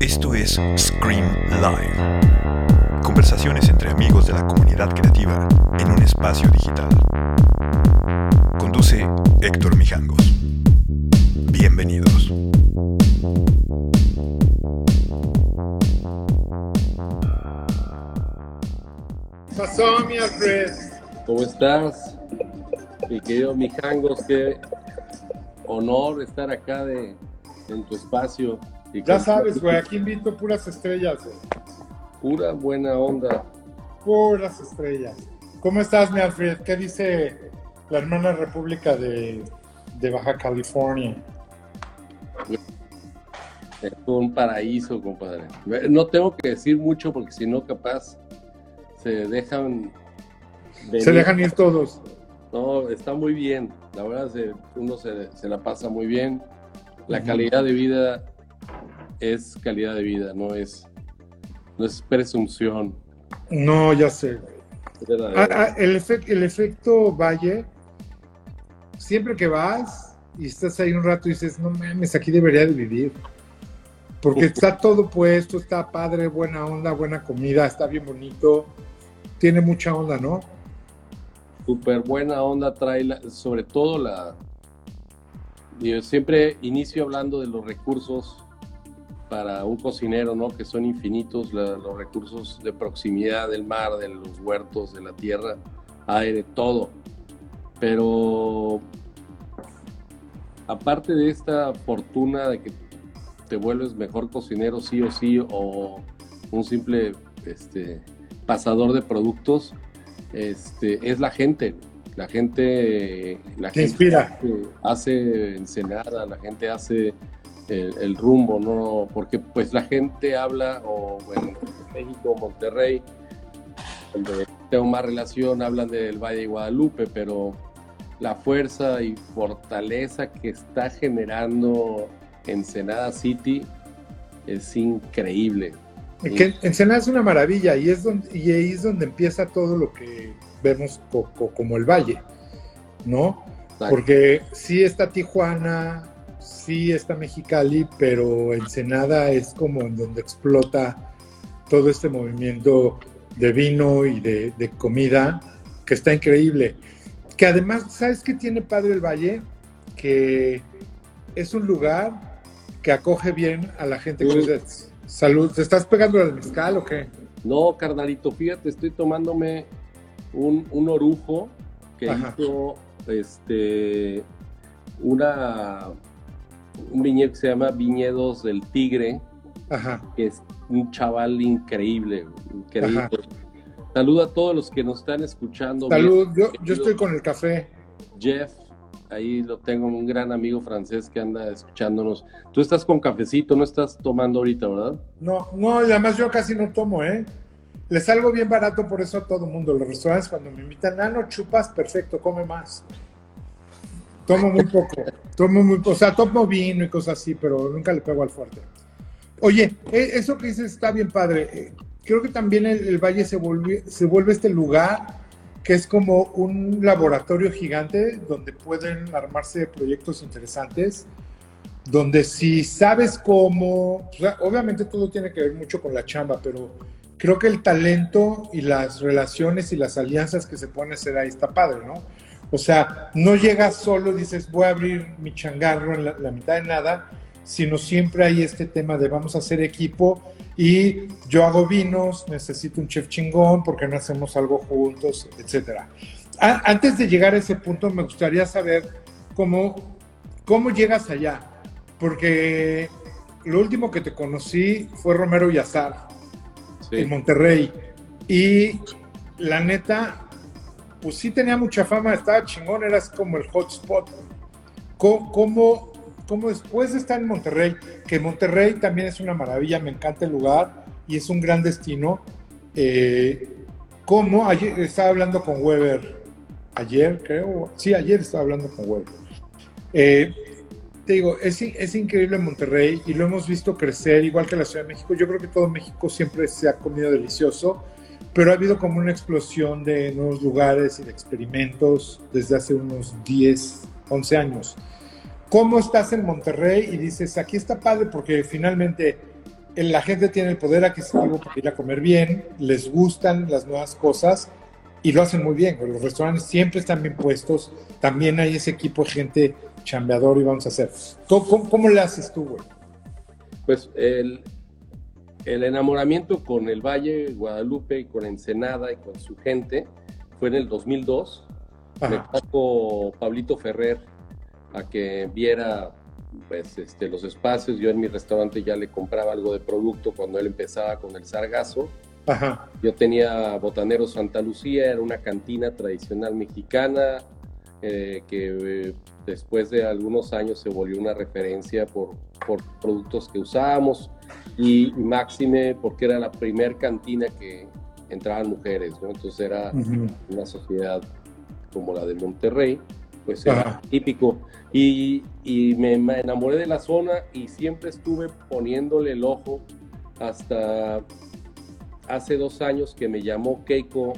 Esto es Scream Live. Conversaciones entre amigos de la comunidad creativa en un espacio digital. Conduce Héctor Mijangos. Bienvenidos. ¿Cómo estás? Mi querido Mijangos, qué honor estar acá de, en tu espacio. Y Ya sabes, güey, aquí invito puras estrellas, güey. Pura buena onda. Puras estrellas. ¿Cómo estás, mi Alfred? ¿Qué dice la hermana república de, de Baja California? Es un paraíso, compadre. No tengo que decir mucho porque si no, capaz se dejan. Se dejan ir todos. No, está muy bien. La verdad, se- uno se, se la pasa muy bien. La calidad de vida es calidad de vida, no es, no es presunción. No, ya sé. Ah, ah, el, efec- el efecto Valle, siempre que vas y estás ahí un rato y dices, no mames, aquí debería de vivir. Porque está todo puesto, está padre, buena onda, buena comida, está bien bonito, tiene mucha onda, ¿no? Súper buena onda trae, sobre todo la... Yo siempre inicio hablando de los recursos para un cocinero, ¿no? Que son infinitos, los recursos de proximidad del mar, de los huertos, de la tierra, aire, todo. Pero aparte de esta fortuna de que te vuelves mejor cocinero sí o sí, o un simple este, pasador de productos, este, es la gente. La gente, la Te gente inspira. hace- Ensenada, la gente hace el, el rumbo, ¿no? Porque pues la gente habla, o en México, Monterrey, donde tengo más relación, hablan del Valle de Guadalupe, pero la fuerza y fortaleza que está generando Ensenada City es increíble. Que Ensenada es una maravilla y, es donde, y ahí es donde empieza todo lo que vemos co- co- como el valle, ¿no? Porque sí está Tijuana, sí está Mexicali, pero Ensenada es como en donde explota todo este movimiento de vino y de, de comida, que está increíble. Que además, ¿sabes qué tiene padre el valle? Que es un lugar que acoge bien a la gente. Que Salud, ¿te estás pegando al mezcal o qué? No, carnalito, fíjate, estoy tomándome un, un orujo que Ajá. hizo este una un viñedo que se llama Viñedos del Tigre, Ajá. que es un chaval increíble, increíble. Ajá. Saluda a todos los que nos están escuchando. Salud, yo, yo estoy con el café. Jeff, ahí lo tengo, un gran amigo francés que anda escuchándonos. Tú estás con cafecito, no estás tomando ahorita, ¿verdad? No, no, y además yo casi no tomo, ¿eh? Le salgo bien barato por eso a todo mundo. Los restaurantes cuando me invitan, ah, no chupas, perfecto, come más. Tomo muy poco, tomo muy, o sea, tomo vino y cosas así, pero nunca le pego al fuerte. Oye, e- eso que dices está bien padre. Creo que también el, el Valle se, volvi- se vuelve este lugar que es como un laboratorio gigante donde pueden armarse proyectos interesantes, donde si sabes cómo, o sea, obviamente todo tiene que ver mucho con la chamba, pero creo que el talento y las relaciones y las alianzas que se pueden hacer ahí está padre, ¿no? O sea, no llegas solo y dices, voy a abrir mi changarro en la, la mitad de nada, sino siempre hay este tema de vamos a hacer equipo y yo hago vinos, necesito un chef chingón, porque no hacemos algo juntos, etcétera. Antes de llegar a ese punto, me gustaría saber cómo, cómo llegas allá, porque lo último que te conocí fue Romero y Azar en Monterrey. Y la neta, pues sí tenía mucha fama, estaba chingón, eras como el hotspot. ¿Cómo, cómo, cómo después de estar en Monterrey, que Monterrey también es una maravilla, me encanta el lugar y es un gran destino, eh, ¿cómo? Ayer estaba hablando con Weber, ayer creo, sí, ayer estaba hablando con Weber. Eh, te digo, es, es increíble Monterrey y lo hemos visto crecer, igual que la Ciudad de México. Yo creo que todo México siempre se ha comido delicioso, pero ha habido como una explosión de nuevos lugares y de experimentos desde hace unos 10, 11 años. ¿Cómo estás en Monterrey? Y dices, aquí está padre porque finalmente la gente tiene el poder adquisitivo para ir a comer bien, les gustan las nuevas cosas y lo hacen muy bien. Los restaurantes siempre están bien puestos, también hay ese equipo de gente chambeador y vamos a hacer. ¿Cómo, cómo, le haces tú, güey? Pues el, el enamoramiento con el Valle, Guadalupe y con Ensenada y con su gente fue en el 2002. Me trajo Pablito Ferrer a que viera pues, este, los espacios. Yo en mi restaurante ya le compraba algo de producto cuando él empezaba con el sargazo. Yo tenía Botanero Santa Lucía, era una cantina tradicional mexicana eh, que eh, después de algunos años se volvió una referencia por, por productos que usábamos y, máxime porque era la primer cantina que entraban mujeres, ¿no? Entonces era una sociedad como la de Monterrey, pues era típico. Y, y me, enamoré de la zona y siempre estuve poniéndole el ojo hasta hace dos años que me llamó Keiko,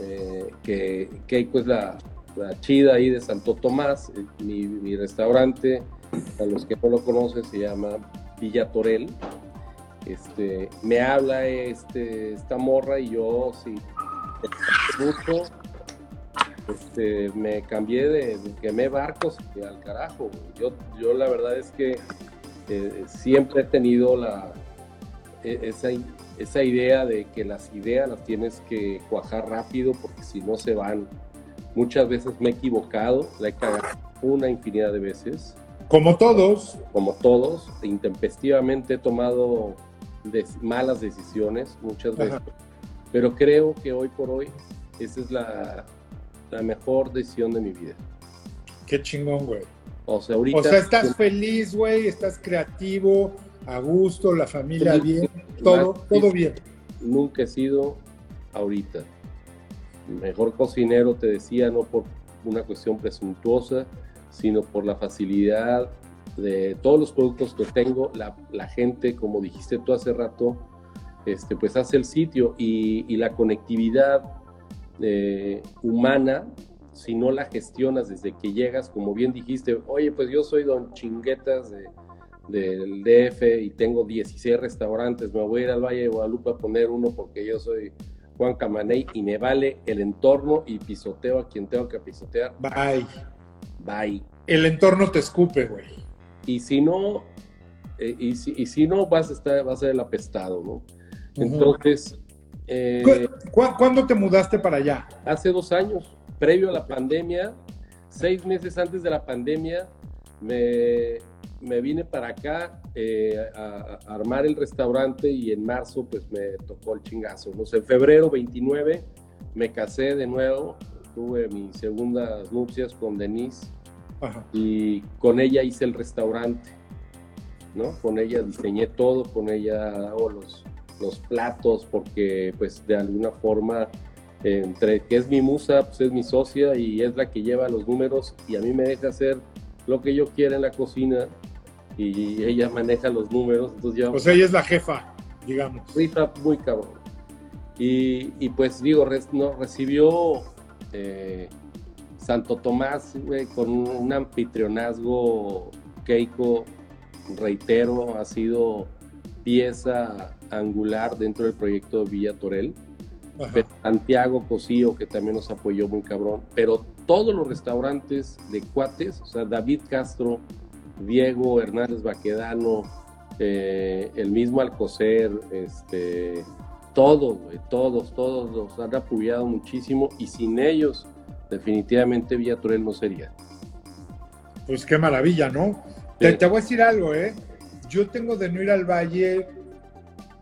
eh, que Keiko es la, la, chida ahí de Santo Tomás, eh, mi, mi restaurante, a los que no lo conocen, se llama Villa Torel. Este, me habla este, esta morra y yo, sí, mucho, este, me cambié de, quemé barcos al carajo. Yo, yo la verdad es que eh, siempre he tenido la, e, esa, esa idea de que las ideas las tienes que cuajar rápido porque si no se van. Muchas veces me he equivocado, la he cagado una infinidad de veces como todos. Como todos, intempestivamente he tomado malas decisiones muchas veces, pero creo que hoy por hoy esa es la, la mejor decisión de mi vida. Qué chingón, güey. O sea, ahorita... O sea, estás feliz, güey, estás creativo, a gusto, la familia bien, todo, todo bien. Nunca he sido ahorita. Mejor cocinero, te decía, no por una cuestión presuntuosa, sino por la facilidad de todos los productos que tengo, la, gente, como dijiste tú hace rato, este, pues hace el sitio y, la conectividad eh, humana, si no la gestionas desde que llegas, como bien dijiste, oye, pues yo soy don chinguetas del DF y tengo 16 restaurantes, me voy a ir al Valle de Guadalupe a poner uno porque yo soy Juan Camaney y me vale el entorno y pisoteo a quien tengo que pisotear. Bye bye. El entorno te escupe, güey. Y si no, eh, y, si, no, vas a, estar, vas a ser el apestado, ¿no? Entonces... Eh, ¿Cuándo te mudaste para allá? Hace dos años, previo a la pandemia, seis meses antes de la pandemia, me, vine para acá eh, a, armar el restaurante y en marzo pues me tocó el chingazo. ¿no? en febrero 29 me casé de nuevo, tuve mis segundas nupcias con Denise y con ella hice el restaurante, ¿no? Con ella diseñé todo, con ella hago los, los platos, porque pues de alguna forma, entre que es mi musa, pues es mi socia y es la que lleva los números y a mí me deja hacer lo que yo quiera en la cocina y ella maneja los números. Entonces yo, pues ella es la jefa, digamos. Rifa muy cabrón. Y, y pues digo, no, recibió eh, Santo Tomás, con un anfitrionazgo Keiko, reitero, ha sido pieza angular dentro del proyecto de Villa Torel. Santiago Cosío, que también nos apoyó muy cabrón, pero todos los restaurantes de cuates, o sea, David Castro, Diego Hernández Baquedano, eh, el mismo Alcocer, este, todos, todos, todos los han apoyado muchísimo y sin ellos definitivamente Villa Torel no sería. Pues qué maravilla, ¿no? Te, voy a decir algo, ¿eh? Yo tengo de no ir al valle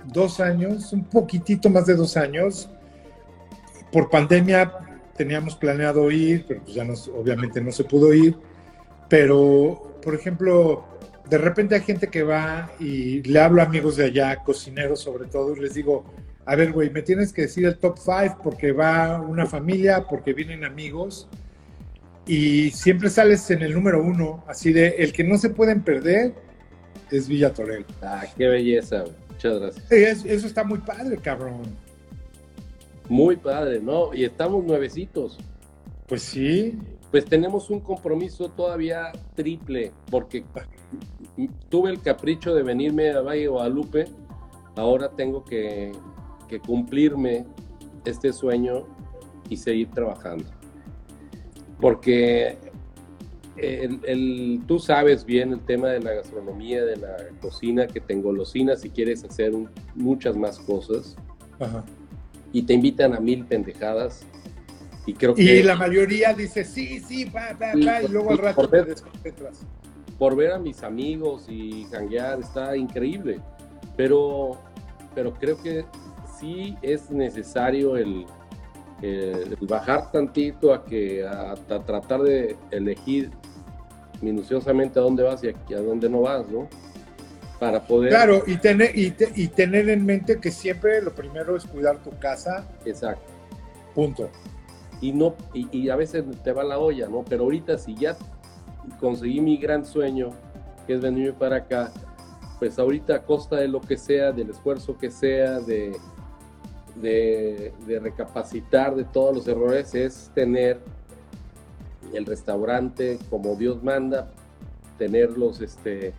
dos años, un poquitito más de dos años. Por pandemia teníamos planeado ir, pero pues ya no, obviamente no se pudo ir. Pero, por ejemplo, de repente hay gente que va y le hablo a amigos de allá, cocineros sobre todo, y les digo, a ver, güey, me tienes que decir el top 5 porque va una familia, porque vienen amigos. Y siempre sales en el número uno, así de el que no se pueden perder es Villa Torel. Ah, qué belleza, muchas gracias. eso está muy padre, cabrón. Muy padre, ¿no? Y estamos nuevecitos. Pues sí. Pues tenemos un compromiso todavía triple, porque tuve el capricho de venirme a Valle Guadalupe, ahora tengo que, que cumplirme este sueño y seguir trabajando. Porque el, tú sabes bien el tema de la gastronomía, de la cocina, que te engolosinas si quieres hacer muchas más cosas. Y te invitan a mil pendejadas. Y creo que. Y la mayoría dice sí, sí, va, va, va, y luego al rato por ver, te desconcentras. Por ver a mis amigos y janguear está increíble. Pero, pero creo que sí es necesario el, bajar tantito a que a, tratar de elegir minuciosamente a dónde vas y a, dónde no vas, ¿no? Para poder... Claro, y tener, y, tener en mente que siempre lo primero es cuidar tu casa. Exacto. Punto. Y, no, y, a veces te va la olla, ¿no? Pero ahorita si ya conseguí mi gran sueño, que es venirme para acá, pues ahorita a costa de lo que sea, del esfuerzo que sea, de, de, recapacitar de todos los errores, es tener el restaurante como Dios manda, tenerlos, este,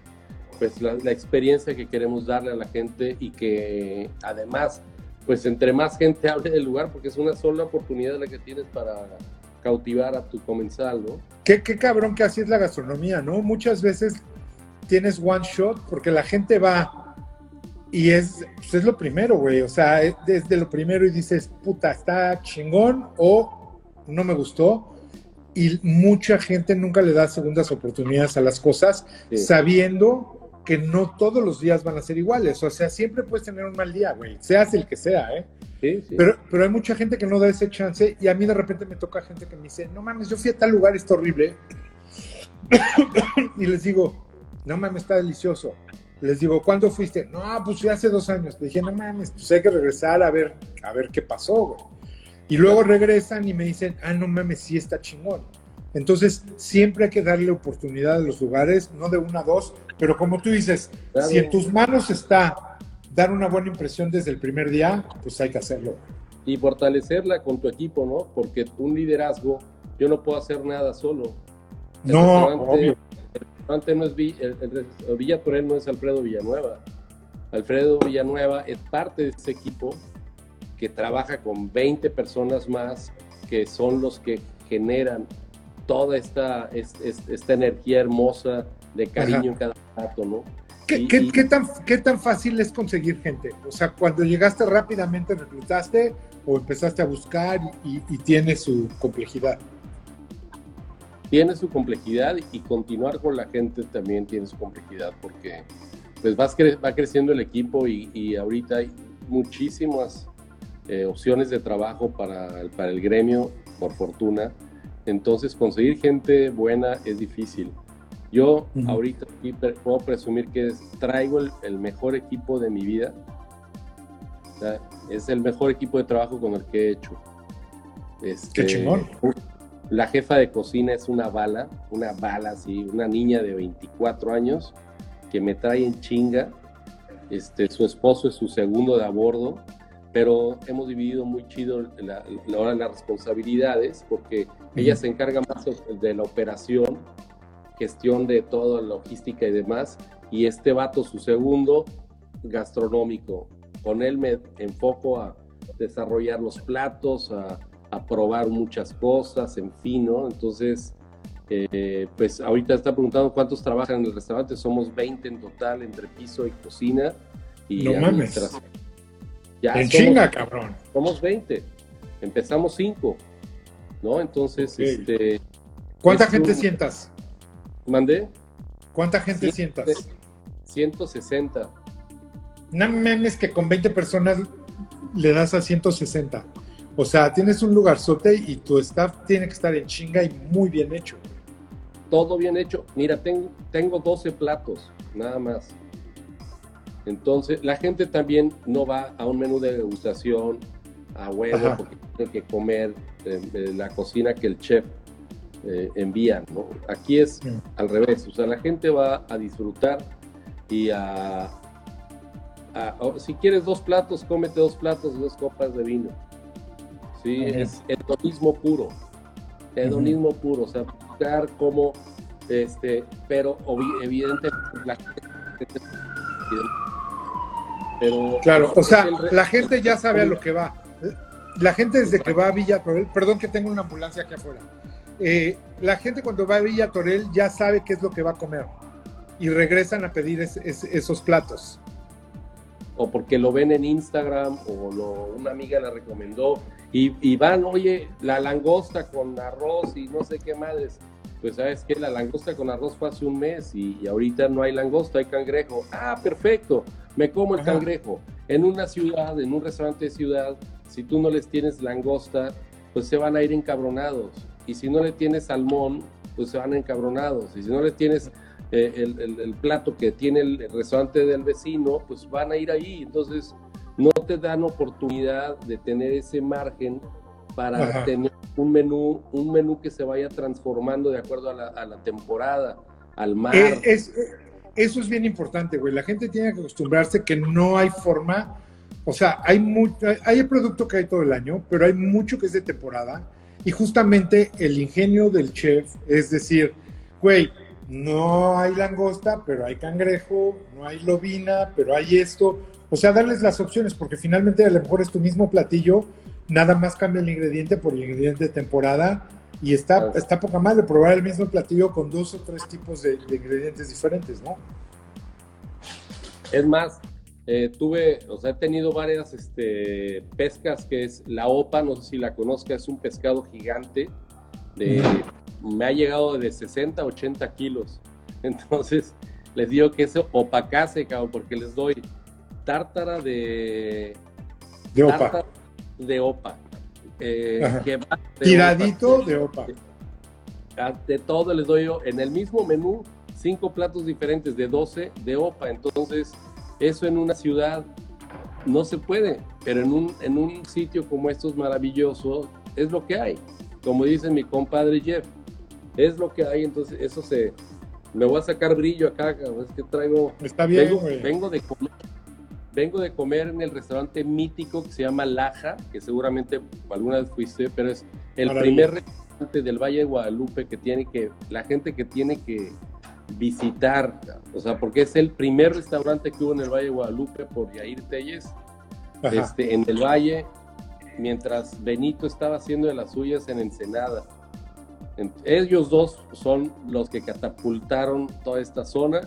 pues la, experiencia que queremos darle a la gente y que además, pues entre más gente hable del lugar, porque es una sola oportunidad la que tienes para cautivar a tu comensal, ¿no? Qué, qué cabrón que así es la gastronomía, ¿no? Muchas veces tienes one shot porque la gente va y es, pues es lo primero, güey. O sea, es desde lo primero y dices, puta, está chingón o no me gustó y mucha gente nunca le da segundas oportunidades a las cosas, sabiendo que no todos los días van a ser iguales. O sea, siempre puedes tener un mal día, güey, seas el que sea, ¿eh? Sí, sí. Pero, pero hay mucha gente que no da ese chance y a mí de repente me toca gente que me dice, no mames, yo fui a tal lugar, está horrible. y les digo, no mames, está delicioso. Les digo, ¿cuándo fuiste? No, pues fui hace dos años. Le dije, no mames, pues hay que regresar a ver, a ver qué pasó, güey. Y luego regresan y me dicen, ah, no mames, sí está chingón. Entonces, siempre hay que darle oportunidad a los lugares, no de una a dos, pero como tú dices, si en tus manos está dar una buena impresión desde el primer día, pues hay que hacerlo. Y fortalecerla con tu equipo, ¿no? Porque un liderazgo, yo no puedo hacer nada solo. no, obvio. No es el, el, Villa no es Alfredo Villanueva. Alfredo Villanueva es parte de ese equipo que trabaja con 20 personas más que son los que generan toda esta, esta energía hermosa de cariño en cada rato, ¿no? ¿Qué, qué, tan, ¿Qué tan fácil es conseguir gente? O sea, cuando llegaste rápidamente reclutaste o empezaste a buscar y, tiene su complejidad. Tiene su complejidad y continuar con la gente también tiene su complejidad porque pues vas va creciendo el equipo y, ahorita hay muchísimas eh, opciones de trabajo para, para el gremio, por fortuna. Entonces, conseguir gente buena es difícil. Yo ahorita puedo presumir que traigo el, mejor equipo de mi vida. es el mejor equipo de trabajo con el que he hecho. Este, Qué chingón. La jefa de cocina es una bala, una bala así, una niña de 24 años que me trae en chinga. Este, su esposo es su segundo de a bordo, pero hemos dividido muy chido la, la, las responsabilidades porque ella se encarga más de la operación, gestión de toda la logística y demás, y este vato su segundo gastronómico. Con él me enfoco a desarrollar los platos, a, probar muchas cosas, en fin, ¿no? Entonces, eh, pues ahorita está preguntando cuántos trabajan en el restaurante, somos 20 en total entre piso y cocina y no administración. en China, cabrón. Somos 20, empezamos 5. ¿no? Entonces, este... ¿Cuánta gente sientas? ¿Mandé? ¿Cuánta gente sientas? 160. No memes que con 20 personas le das a 160. O sea, tienes un lugar sote y tu staff tiene que estar en chinga y muy bien hecho. Todo bien hecho. Mira, tengo, tengo 12 platos, nada más. Entonces, la gente también no va a un menú de degustación a huevo porque tiene que comer de, la cocina que el chef eh, envía, ¿no? Aquí es al revés, o sea, la gente va a disfrutar y a, si quieres dos platos, cómete dos platos y dos copas de vino. Sí, es el mismo puro. Hedonismo puro, o sea, buscar cómo, este, pero evidentemente la pero, claro, o sea, la gente ya sabe a lo que va. La gente desde que va a Villa Torel, perdón que tengo una ambulancia aquí afuera. Eh, la gente cuando va a Villa Torel ya sabe qué es lo que va a comer y regresan a pedir esos platos. O porque lo ven en Instagram o lo, una amiga la recomendó y, van, oye, la langosta con arroz y no sé qué madres. Pues sabes que la langosta con arroz fue hace un mes y, ahorita no hay langosta, hay cangrejo. Ah, perfecto, me como el cangrejo. En una ciudad, en un restaurante de ciudad, si tú no les tienes langosta, pues se van a ir encabronados. Y si no le tienes salmón, pues se van encabronados. Y si no le tienes eh, el, plato que tiene el restaurante del vecino, pues van a ir ahí. Entonces, no te dan oportunidad de tener ese margen para tener un menú, un menú que se vaya transformando de acuerdo a la, temporada, al mar. Eh, eso es bien importante, güey. La gente tiene que acostumbrarse que no hay forma, o sea, hay mucho, hay el producto que hay todo el año, pero hay mucho que es de temporada. Y justamente el ingenio del chef es decir, güey, no hay langosta, pero hay cangrejo, no hay lobina, pero hay esto. O sea, darles las opciones, porque finalmente a lo mejor es tu mismo platillo, nada más cambia el ingrediente por el ingrediente de temporada y está, está poca madre probar el mismo platillo con dos o tres tipos de, ingredientes diferentes, ¿no? Es más, eh, tuve, o sea, he tenido varias este, pescas que es la opa, no sé si la conozca, es un pescado gigante, de, me ha llegado de 60 a 80 kilos. Entonces, les digo que es opacase, cabrón, porque les doy tártara de... De opa. De opa. Eh, Tiradito de opa. Ah, de todo les doy yo. En el mismo menú, cinco platos diferentes de 12 de opa. Entonces, eso en una ciudad no se puede, pero en un, en un sitio como estos maravilloso es lo que hay. Como dice mi compadre Jeff, es lo que hay. Entonces, eso se. Me voy a sacar brillo acá, es que traigo. Está bien, vengo de comer vengo de comer en el restaurante mítico que se llama Laja, que seguramente alguna vez fuiste, pero es el primer restaurante del Valle de Guadalupe que tiene que, la gente que tiene que visitar, o sea, porque es el primer restaurante que hubo en el Valle de Guadalupe por Yair Telles, este, en el Valle, mientras Benito estaba haciendo de las suyas en Ensenada. Ellos dos son los que catapultaron toda esta zona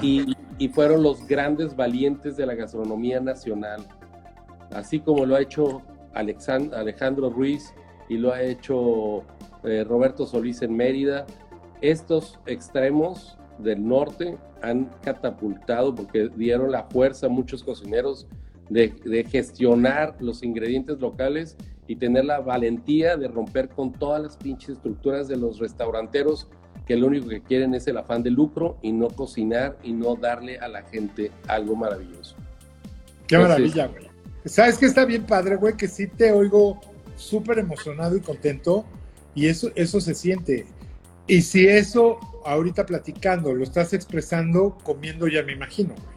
y, fueron los grandes valientes de la gastronomía nacional, así como lo ha hecho Alejandro Ruiz y lo ha hecho eh, Roberto Solís en Mérida. Estos extremos del norte han catapultado porque dieron la fuerza a muchos cocineros de, de, gestionar los ingredientes locales y tener la valentía de romper con todas las pinches estructuras de los restauranteros que lo único que quieren es el afán de lucro y no cocinar y no darle a la gente algo maravilloso. Qué maravilla, güey. ¿Sabes qué está bien padre, güey? Que sí te oigo súper emocionado y contento y eso, eso se siente. Y si eso ahorita platicando lo estás expresando comiendo ya me imagino, güey.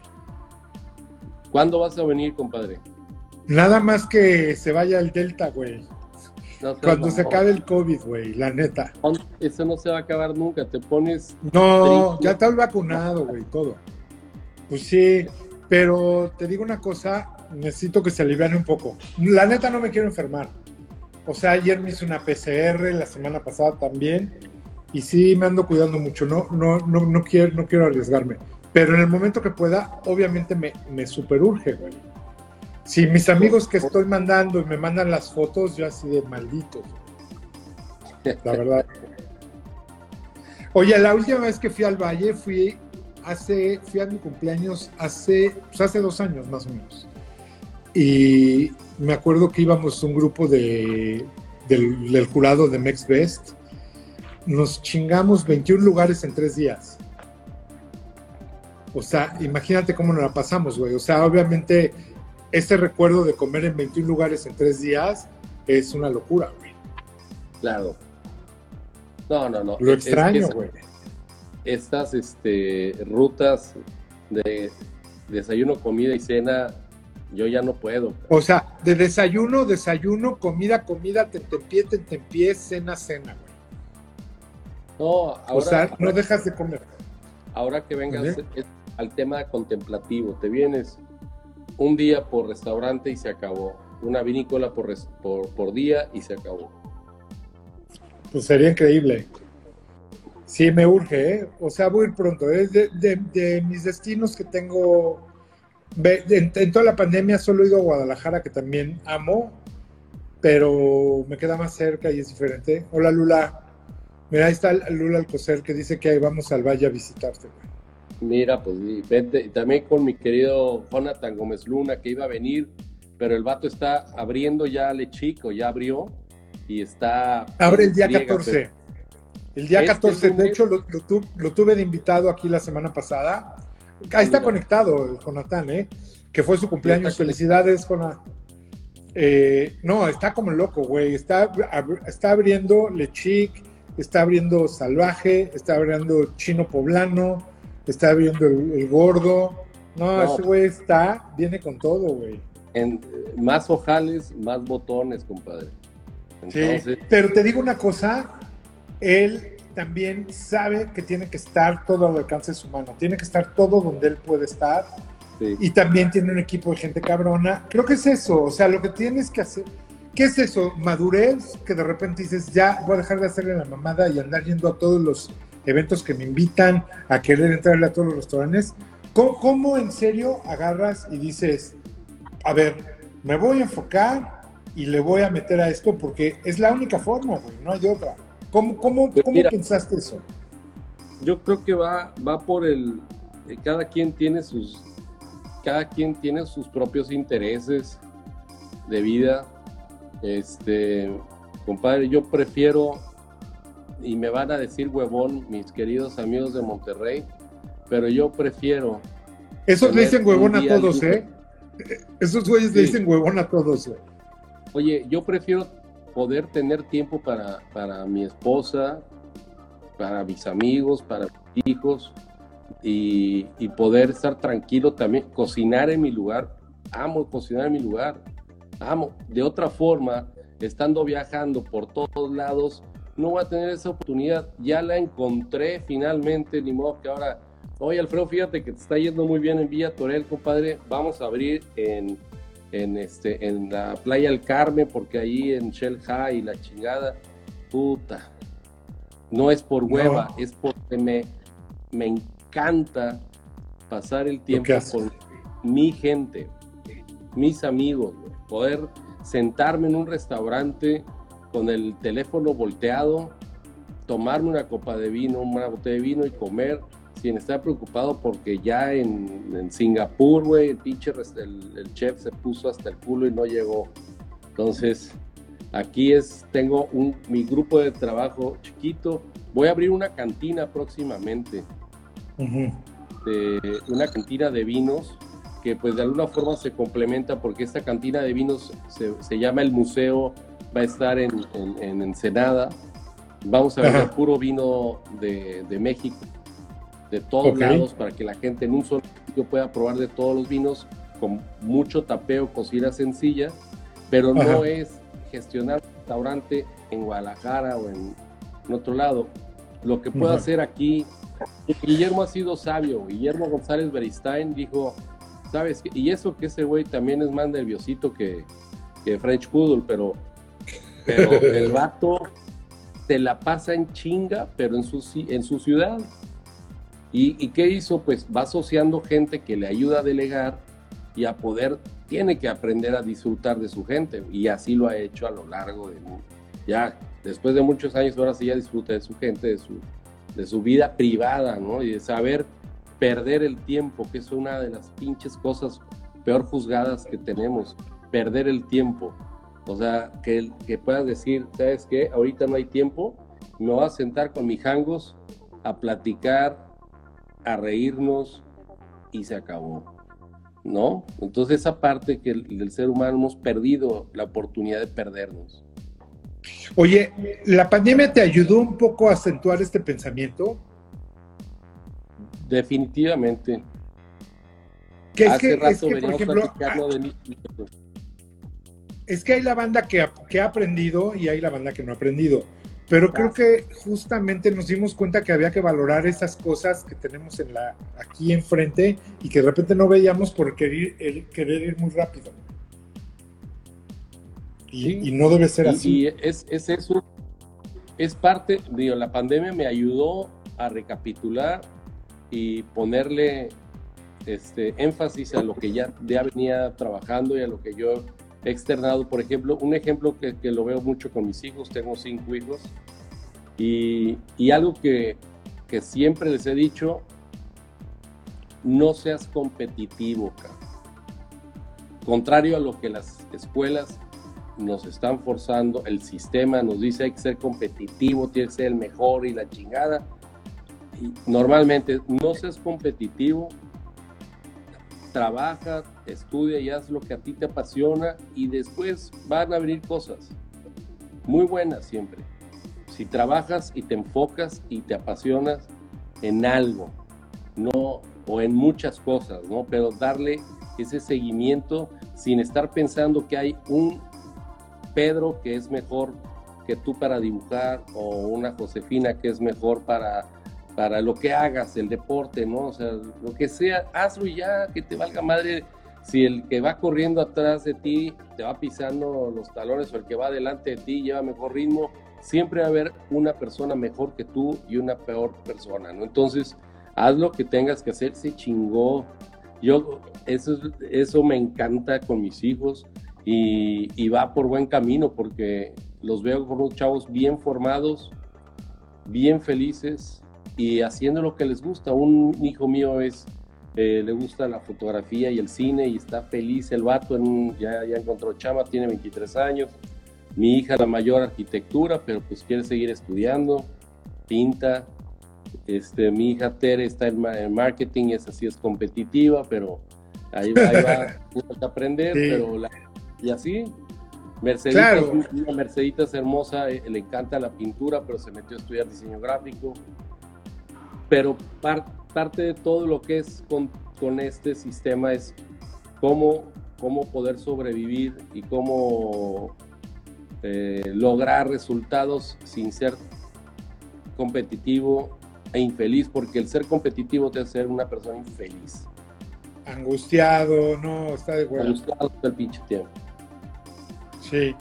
¿Cuándo vas a venir, compadre? Nada más que se vaya el Delta, güey. Cuando se acabe el COVID, güey, la neta. Eso no se va a acabar nunca, te pones... No, ya estás vacunado, güey, todo. Pues sí, pero te digo una cosa, necesito que se aliviane un poco. La neta no me quiero enfermar. O sea, ayer me hice una PCR, la semana pasada también, y sí me ando cuidando mucho, no, no, no, no, quiero, no quiero arriesgarme. Pero en el momento que pueda, obviamente me, me super urge, güey. Si mis amigos que estoy mandando y me mandan las fotos, yo así de malditos. La verdad. Oye, la última vez que fui al Valle fui hace, fui a mi cumpleaños hace, pues hace dos años más o menos. Y me acuerdo que íbamos un grupo de, del, del jurado de Mex Best. Nos chingamos 21 lugares en tres días. O sea, imagínate cómo nos la pasamos, güey. O sea, obviamente este recuerdo de comer en 21 lugares en tres días es una locura, güey. Claro. No, no, no. Lo extraño, güey. Estas este, rutas de desayuno, comida y cena Yo ya no puedo. O sea, de desayuno, desayuno, comida, comida, tentempié, tentempié, cena, cena, güey. No, ahora, o sea, no dejas de comer. Ahora que vengas al tema contemplativo, te vienes un día por restaurante y se acabó. Una vinícola por, por, día y se acabó. Pues sería increíble. Sí, me urge, ¿eh? O sea, voy a ir pronto. Es de, de, mis destinos que tengo. En, toda la pandemia solo he ido a Guadalajara, que también amo, pero me queda más cerca y es diferente. Hola, Lula. Mira, ahí está Lula Alcocer que dice que ahí vamos al valle a visitarte. Mira, pues vente. también con mi querido Jonathan Gómez Luna, que iba a venir, pero el vato está abriendo ya Le Chico, ya abrió y está... Abre el día 14. El día 14, este de hecho lo, tuve de invitado aquí la semana pasada. Ahí está conectado Jonathan, ¿eh? que fue su cumpleaños. Felicidades, Jonathan. Eh, no, está como loco, güey. Está, está abriendo Lechic, está abriendo Salvaje, está abriendo Chino Poblano, está abriendo el, Gordo. No, ese güey está, viene con todo, güey. En, más ojales, más botones, compadre. Sí, pero te digo una cosa, él también sabe que tiene que estar todo al alcance de su mano, tiene que estar todo donde él puede estar. Y también tiene un equipo de gente cabrona. Creo que es eso, o sea, lo que tienes que hacer, ¿qué es eso? Madurez, que de repente dices, ya voy a dejar de hacerle la mamada y andar yendo a todos los eventos que me invitan, a querer entrarle a todos los restaurantes. ¿Cómo, cómo en serio agarras y dices, a ver, me voy a enfocar y le voy a meter a esto porque es la única forma, güey, no hay otra. ¿Cómo, cómo, pues cómo pensaste eso? Yo creo que va, va por el, eh, cada quien tiene sus, cada quien tiene sus propios intereses de vida. Este, compadre, yo prefiero, y me van a decir huevón, mis queridos amigos de Monterrey, pero yo prefiero. Esos le dicen huevón a todos, ¿eh? Esos güeyes le dicen huevón a todos, güey. Oye, yo prefiero poder tener tiempo para, para mi esposa, para mis amigos, para mis hijos y, poder estar tranquilo también, cocinar en mi lugar. Amo cocinar en mi lugar. Amo. De otra forma, estando viajando por todos lados, no voy a tener esa oportunidad. Ya la encontré finalmente, ni modo que ahora, oye Alfredo, fíjate que te está yendo muy bien en Villa Torel, compadre. Vamos a abrir en en, este, en la playa del Carmen, porque ahí en Shell High y la chingada, puta, no es por hueva, es porque me, me encanta pasar el tiempo con mi gente, mis amigos, poder sentarme en un restaurante con el teléfono volteado, tomarme una copa de vino, una botella de vino y comer sin estar preocupado porque ya en, Singapur, güey, el pinche, el, chef se puso hasta el culo y no llegó. Entonces, aquí es, tengo un, mi grupo de trabajo chiquito. Voy a abrir una cantina próximamente. una cantina de vinos que pues de alguna forma se complementa porque esta cantina de vinos se, llama el museo, va a estar en, en, Ensenada. Vamos a ver puro vino de, de México de todos lados para que la gente en un solo sitio pueda probar de todos los vinos con mucho tapeo, cocina sencilla, pero no es gestionar un restaurante en Guadalajara o en, otro lado. Lo que puedo hacer aquí, Guillermo ha sido sabio, Guillermo González Beristain dijo, ¿sabes qué? Y eso que ese güey también es más nerviosito que, que French Poodle, pero, pero el vato te la pasa en chinga, pero en su, en su ciudad. ¿Y, qué hizo? Pues va asociando gente que le ayuda a delegar y a poder, tiene que aprender a disfrutar de su gente. Y así lo ha hecho a lo largo de, ya después de muchos años, ahora sí ya disfruta de su gente, de su, de su vida privada, ¿no? Y de saber perder el tiempo, que es una de las pinches cosas peor juzgadas que tenemos, perder el tiempo. O sea, que, que puedas decir, ¿sabes qué? Ahorita no hay tiempo, me voy a sentar con mis jangos a platicar, a reírnos y se acabó. ¿No? Entonces esa parte que el, ser humano hemos perdido la oportunidad de perdernos. Oye, ¿la pandemia te ayudó un poco a acentuar este pensamiento? Definitivamente. Que es Hace que, rato es que, por ejemplo, platicando de Nick- Es que hay la banda que, ha- que ha aprendido y hay la banda que no ha aprendido. Pero creo que justamente nos dimos cuenta que había que valorar esas cosas que tenemos en la, aquí enfrente y que de repente no veíamos por querer, el- querer ir muy rápido. Y, Sí. y no debe ser Y- así. Y, es, es eso, es parte, digo, la pandemia me ayudó a recapitular y ponerle este, énfasis a lo que ya, ya venía trabajando y a lo que yo externado. Por ejemplo, un ejemplo que, que lo veo mucho con mis hijos, tengo cinco hijos, y, y algo que, que siempre les he dicho, no seas competitivo, cabrón. Contrario a lo que las escuelas nos están forzando, el sistema nos dice hay que ser competitivo, tiene que ser el mejor y la chingada. Y normalmente no seas competitivo, trabaja, estudia y haz lo que a ti te apasiona y después van a venir cosas muy buenas siempre. Si trabajas y te enfocas y te apasionas en algo, no o en muchas cosas, ¿no? Pero darle ese seguimiento sin estar pensando que hay un Pedro que es mejor que tú para dibujar o una Josefina que es mejor para, para lo que hagas, el deporte, ¿no? O sea, lo que sea, hazlo y ya, que te valga madre. Si el que va corriendo atrás de ti te va pisando los talones o el que va delante de ti lleva mejor ritmo, siempre va a haber una persona mejor que tú y una peor persona, ¿no? Entonces, haz lo que tengas que hacer, se chingó. Yo, eso, es- eso me encanta con mis hijos y, y va por buen camino porque los veo como chavos bien formados, bien felices y haciendo lo que les gusta. Un hijo mío es, eh, le gusta la fotografía y el cine y está feliz el vato, en ya, ya encontró chama, tiene 23 años. Mi hija, la mayor, arquitectura, pero pues quiere seguir estudiando, pinta. Este, mi hija Tere está en, en marketing, esa sí es competitiva, pero ahí, ahí va que aprender, Sí. pero la- y así. Mercedita, Claro. es una Mercedita es hermosa, eh, le encanta la pintura, pero se metió a estudiar diseño gráfico. Pero par- parte de todo lo que es con, con este sistema es cómo, cómo poder sobrevivir y cómo eh, lograr resultados sin ser competitivo e infeliz, porque el ser competitivo te hace ser una persona infeliz. Angustiado, no, está de acuerdo. Angustiado todo el pinche tiempo. Sí.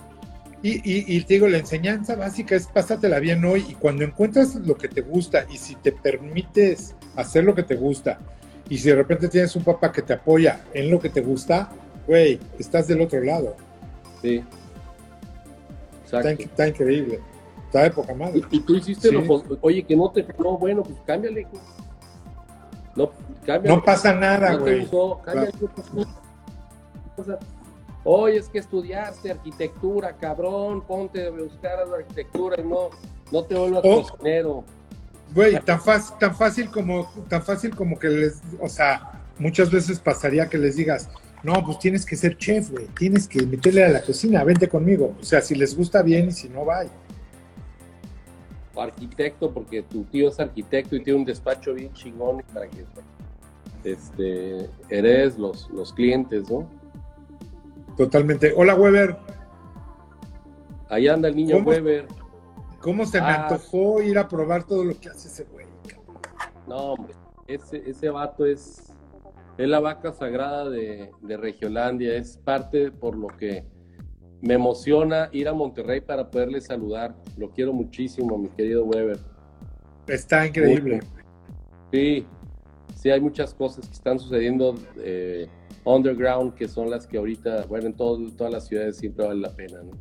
Y, y, y te digo, la enseñanza básica es pásatela bien hoy y cuando encuentras lo que te gusta y si te permites hacer lo que te gusta y si de repente tienes un papá que te apoya en lo que te gusta, güey, estás del otro lado. Sí. Está, Exacto. está increíble. Está de poca madre. Y, y tú hiciste Sí. lo Oye, que no te. No, bueno, pues cámbiale. No, cámbiale. No pasa nada, No güey. gustó, cámbiale, no pasa nada. Oye, es que estudiaste arquitectura, cabrón, ponte a buscar a la arquitectura y no, no te vuelvas Oh. cocinero. Güey, tan fácil, tan fácil como, tan fácil como que les, o sea, muchas veces pasaría que les digas, no, pues tienes que ser chef, güey, tienes que meterle a la cocina, vente conmigo. O sea, si les gusta bien y si no, va. O arquitecto, porque tu tío es arquitecto y tiene un despacho bien chingón para que este, heredes los, los clientes, ¿no? Totalmente. Hola, Weber. Ahí anda el niño ¿Cómo? Weber. ¿Cómo se me Ah. antojó ir a probar todo lo que hace ese güey? No, hombre, ese, ese vato es, es la vaca sagrada de, de Regiolandia, es parte por lo que me emociona ir a Monterrey para poderle saludar. Lo quiero muchísimo, mi querido Weber. Está increíble. Sí, sí, hay muchas cosas que están sucediendo eh, underground que son las que ahorita, bueno, en todo- todas las ciudades siempre vale la pena, ¿no?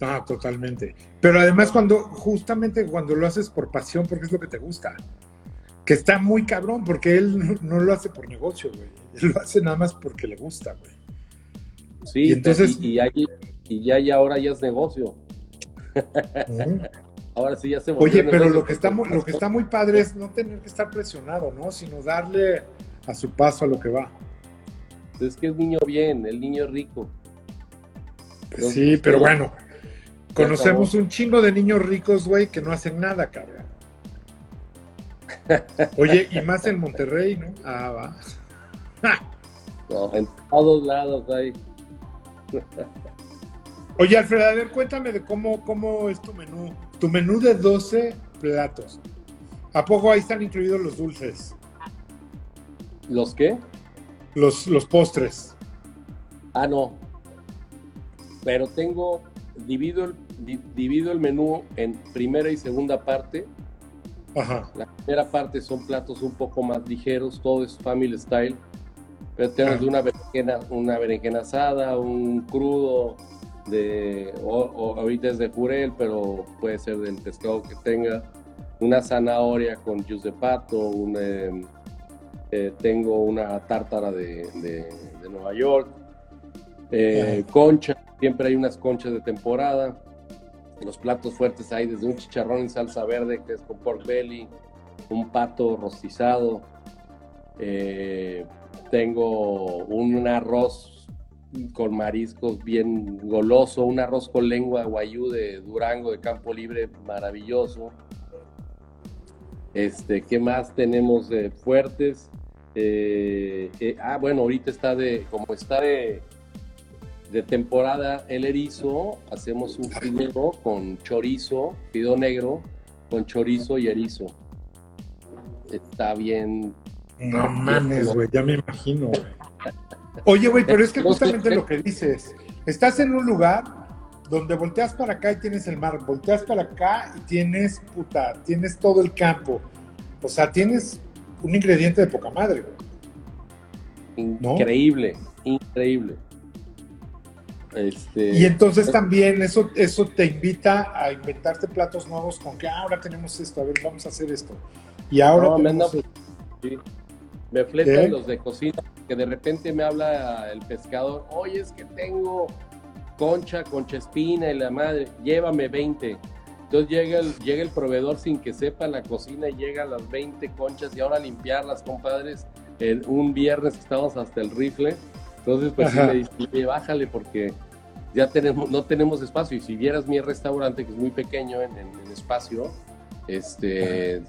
No, totalmente. Pero además cuando, justamente cuando lo haces por pasión, porque es lo que te gusta. Que está muy cabrón, porque él no, no lo hace por negocio, güey. Él lo hace nada más porque le gusta, güey. Sí, Y entonces- y, y hay- y ya, ya ahora ya es negocio. Ahora sí ya se Oye, pero lo que, está muy, lo que está muy padre es no tener que estar presionado, ¿no? Sino darle a su paso a lo que va. Es que es niño bien, el niño rico. Pues sí, pero bueno. Conocemos acabó. un chingo de niños ricos, güey, que no hacen nada, cabrón. Oye, y más en Monterrey, ¿no? Ah, va. en todos lados hay. Oye, Alfredo, a ver, cuéntame de cómo, cómo es tu menú. Tu menú de 12 platos. ¿A poco ahí están incluidos los dulces? ¿Los qué? Los, los postres. Ah, no. Pero tengo, divido el, divido el menú en primera y segunda parte. Ajá. La primera parte son platos un poco más ligeros, todo es family style. Pero tenemos una berenjena, una berenjena asada, un crudo, de, o, o ahorita es de jurel, pero puede ser del pescado que tenga, una zanahoria con juice de pato, un, eh, eh, tengo una tártara de, de- de Nueva York, eh, concha, siempre hay unas conchas de temporada, los platos fuertes hay desde un chicharrón en salsa verde que es con pork belly, un pato rostizado, eh, tengo un arroz con mariscos bien goloso, un arroz con lengua guayú de Durango de Campo Libre maravilloso. Este, ¿qué más tenemos de fuertes? Eh, eh, ah, bueno, ahorita está de, como está de, de temporada el erizo, hacemos un filero con chorizo, pido negro, con chorizo y erizo. Está bien. No mames, güey, ya me imagino, güey. Oye, güey, pero es que justamente lo que dices, estás en un lugar donde volteas para acá y tienes el mar, volteas para acá y tienes, puta, tienes todo el campo. O sea, tienes un ingrediente de poca madre. Increíble, increíble. Este, Y entonces también eso, eso te invita a inventarte platos nuevos con que "Ah, ahora tenemos esto, a ver, vamos a hacer esto. Y ahora No, me tenemos sí. Me fletan los de cocina, que de repente me habla el pescador, oye, es que tengo concha, concha espina y la madre, llévame 20. Entonces llega el, llega el proveedor sin que sepa la cocina y llega a las 20 conchas y ahora limpiarlas, compadres. El- un viernes estábamos hasta el rifle. Entonces, pues sí me dice, "Oye, bájale porque ya tenemos, no tenemos espacio. Y si vieras mi restaurante, que es muy pequeño en, en- en espacio, este,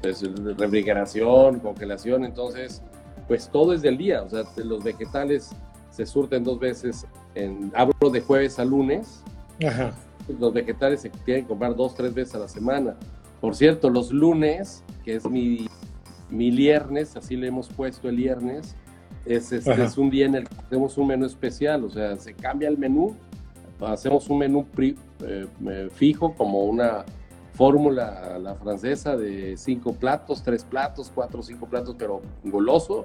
pues, refrigeración, congelación, entonces, pues todo es del día. O sea, los vegetales se surten dos veces. En, hablo de jueves a lunes. Ajá. Los vegetales se tienen que comprar dos, tres veces a la semana. Por cierto, los lunes, que es mi, mi viernes, así le hemos puesto el viernes, es, es, Ajá. es un día en el que hacemos un menú especial, o sea, se cambia el menú, hacemos un menú pri- eh, eh, fijo como una fórmula la francesa de cinco platos, tres platos, cuatro, cinco platos, pero goloso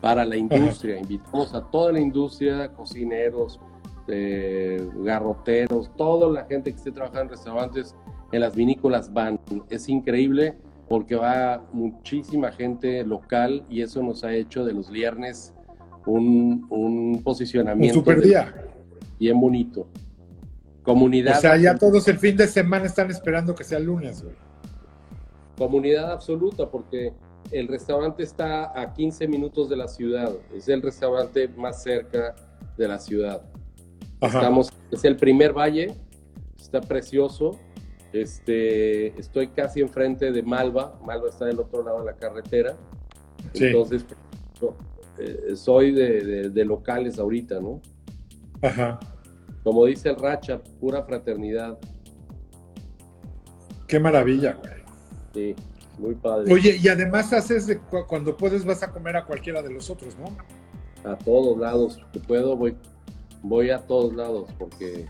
para la industria. Invitamos a toda la industria, cocineros, eh, garroteros, toda la gente que esté trabajando en restaurantes, en las vinícolas van. Es increíble porque va muchísima gente local y eso nos ha hecho de los viernes un, un Un posicionamiento super día. bien bonito. Comunidad, O sea, ya todos el fin de semana están esperando que sea lunes, güey. comunidad absoluta porque el restaurante está a 15 minutos de la ciudad. Es el restaurante más cerca de la ciudad. Ajá. Estamos, es el primer valle, está precioso. Este, estoy casi enfrente de Malva. Malva está del otro lado de la carretera. Sí. Entonces, yo, eh, soy de, de- de locales ahorita, ¿no? Ajá. Como dice el Racha, pura fraternidad. Qué maravilla, güey. Sí, muy padre. Oye, y además haces de cu- cuando puedes vas a comer a cualquiera de los otros, ¿no? a todos lados que puedo voy voy a todos lados porque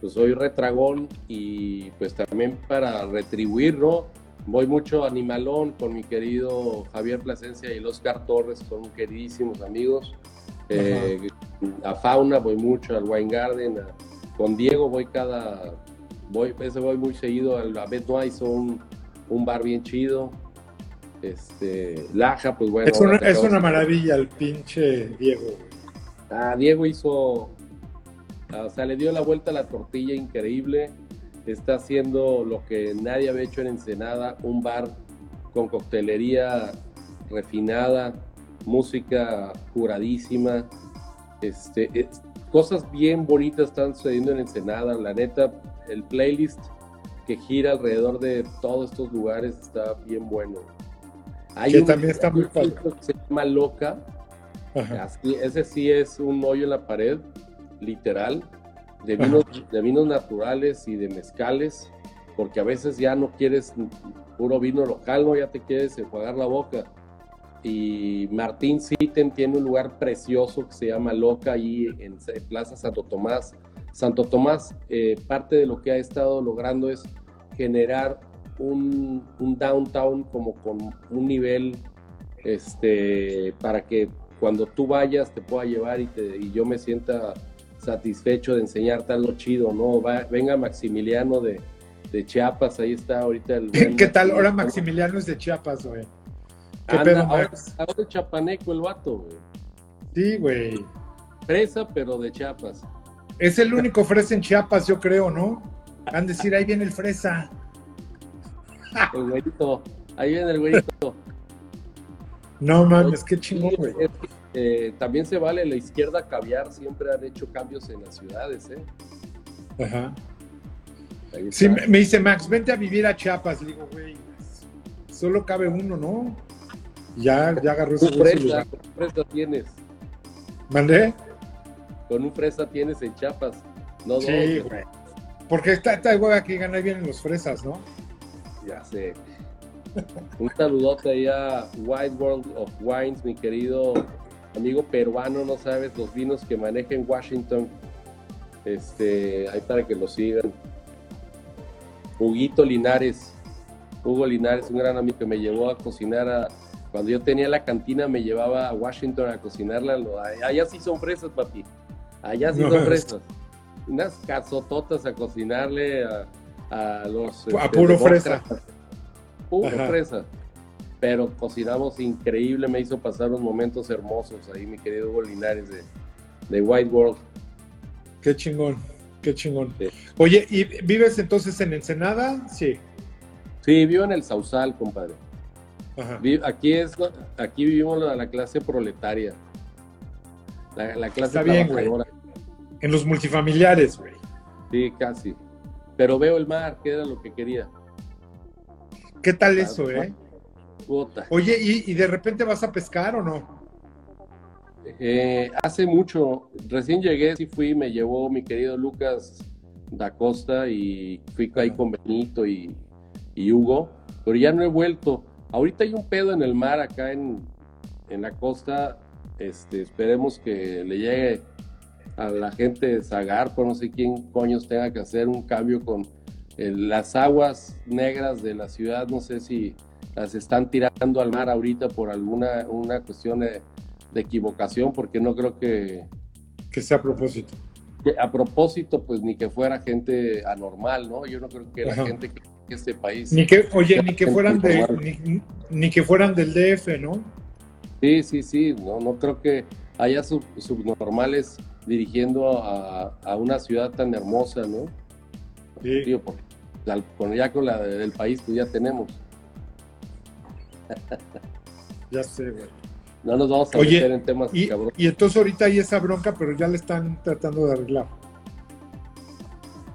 pues soy retragón y pues también para retribuir no voy mucho a Animalón con mi querido Javier Plasencia y el Oscar Torres son queridísimos amigos Eh, a Fauna voy mucho al Wine Garden a- con Diego voy cada voy ese voy muy seguido al a hizo un, un bar bien chido este Laja pues bueno es una, es una maravilla el pinche Diego. Ah, Diego hizo, o sea, le dio la vuelta a la tortilla increíble. Está haciendo lo que nadie había hecho en Ensenada, un bar con coctelería refinada, música curadísima. Este, es- cosas bien bonitas están sucediendo en Ensenada. La neta, el playlist que gira alrededor de todos estos lugares está bien bueno. Hay Que un- también está muy padre. que se llama Loca, ese sí es un hoyo en la pared, literal, de vinos, de vinos naturales y de mezcales, porque a veces ya no quieres puro vino local, ¿no? Ya te quieres enjuagar la boca. Y Martín Siten tiene un lugar precioso que se llama Loca, ahí en Plaza Santo Tomás. Santo Tomás, eh, parte de lo que ha estado logrando es generar un, un, downtown como con un nivel este, para que cuando tú vayas te pueda llevar y, te, y yo me sienta satisfecho de enseñarte algo chido, ¿no? venga Maximiliano de, de, Chiapas, ahí está ahorita el... ¿Qué tal? Ahora Maximiliano es de Chiapas, güey. ¿Qué pedo, ahora, ahora de chapaneco el vato, güey. Sí, güey. Fresa, pero de Chiapas. Es el único fresa en Chiapas, yo creo, ¿no? Han de decir, ahí viene el fresa. El güerito, ahí viene el güerito. No mames, qué chingón, güey. Eh, también se vale la izquierda caviar, siempre han hecho cambios en las ciudades, ¿eh? Ajá. Sí, me dice Max, vente a vivir a Chiapas. Le digo, güey, solo cabe uno, ¿no? Ya, ya agarró ese fresa, fresa tienes? ¿Mandé? Con un fresa tienes en Chiapas. No sí, güey. Porque esta, esta hueá que gana vienen los fresas, ¿no? Ya sé. Un saludote ahí a White World of Wines, mi querido amigo peruano, no sabes los vinos que maneja en Washington. Este, ahí para que lo sigan. Huguito Linares, Hugo Linares, un gran amigo que me llevó a cocinar a, cuando yo tenía la cantina me llevaba a Washington a cocinarla. Allá sí son fresas, papi. Allá sí son fresas. Unas cazototas a cocinarle a, los. A este, puro fresa. Puro fresa. Pero cocinamos increíble, me hizo pasar unos momentos hermosos ahí, mi querido Hugo Linares de, de White World. Qué chingón, qué chingón. Oye, ¿y vives entonces en Ensenada? Sí. Sí, vivo en el Sausal, compadre. Aquí es, aquí vivimos la, la clase proletaria. La, clase Está bien, güey. En los multifamiliares, güey. Sí, casi. Pero veo el mar, que era lo que quería. ¿Qué tal eso, eh? Oye, ¿y, de repente vas a pescar o no? Eh, hace mucho, recién llegué, sí fui, me llevó mi querido Lucas da Costa y fui ahí con Benito y, y Hugo, pero ya no he vuelto. Ahorita hay un pedo en el mar acá en, la costa. Este, esperemos que le llegue a la gente de Zagar, por no sé quién coños tenga que hacer un cambio con las aguas negras de la ciudad. No sé si las están tirando al mar ahorita por alguna una cuestión de, equivocación, porque no creo que... Que sea a propósito. a propósito, pues ni que fuera gente anormal, ¿no? Yo no creo que la gente que este país. Ni que, oye, ni que fueran de, ni, que fueran del DF, ¿no? Sí, sí, sí, no, no creo que haya subnormales dirigiendo a, una ciudad tan hermosa, ¿no? Sí. con, ya con la del país que ya tenemos. ya sé, güey. No nos vamos a meter en temas y, Y entonces ahorita hay esa bronca, pero ya le están tratando de arreglar.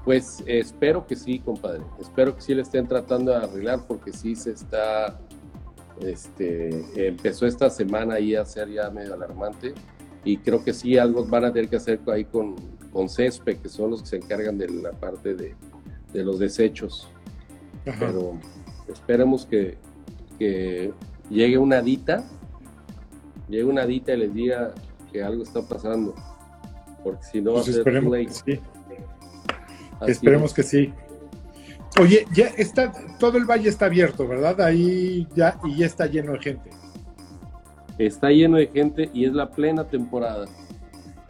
Pues espero que sí, compadre. Espero que sí le estén tratando de arreglar porque sí se está, este, empezó esta semana ahí a ser ya medio alarmante y creo que sí algo van a tener que hacer ahí con, con CESPE, que son los que se encargan de la parte de, los desechos. Pero esperemos que, que llegue una dita, llegue una dita y les diga que algo está pasando, porque si no va a pues ser Esperemos que sí. Oye, ya está, todo el valle está abierto, ¿verdad? Ahí ya, y ya está lleno de gente. Está lleno de gente y es la plena temporada.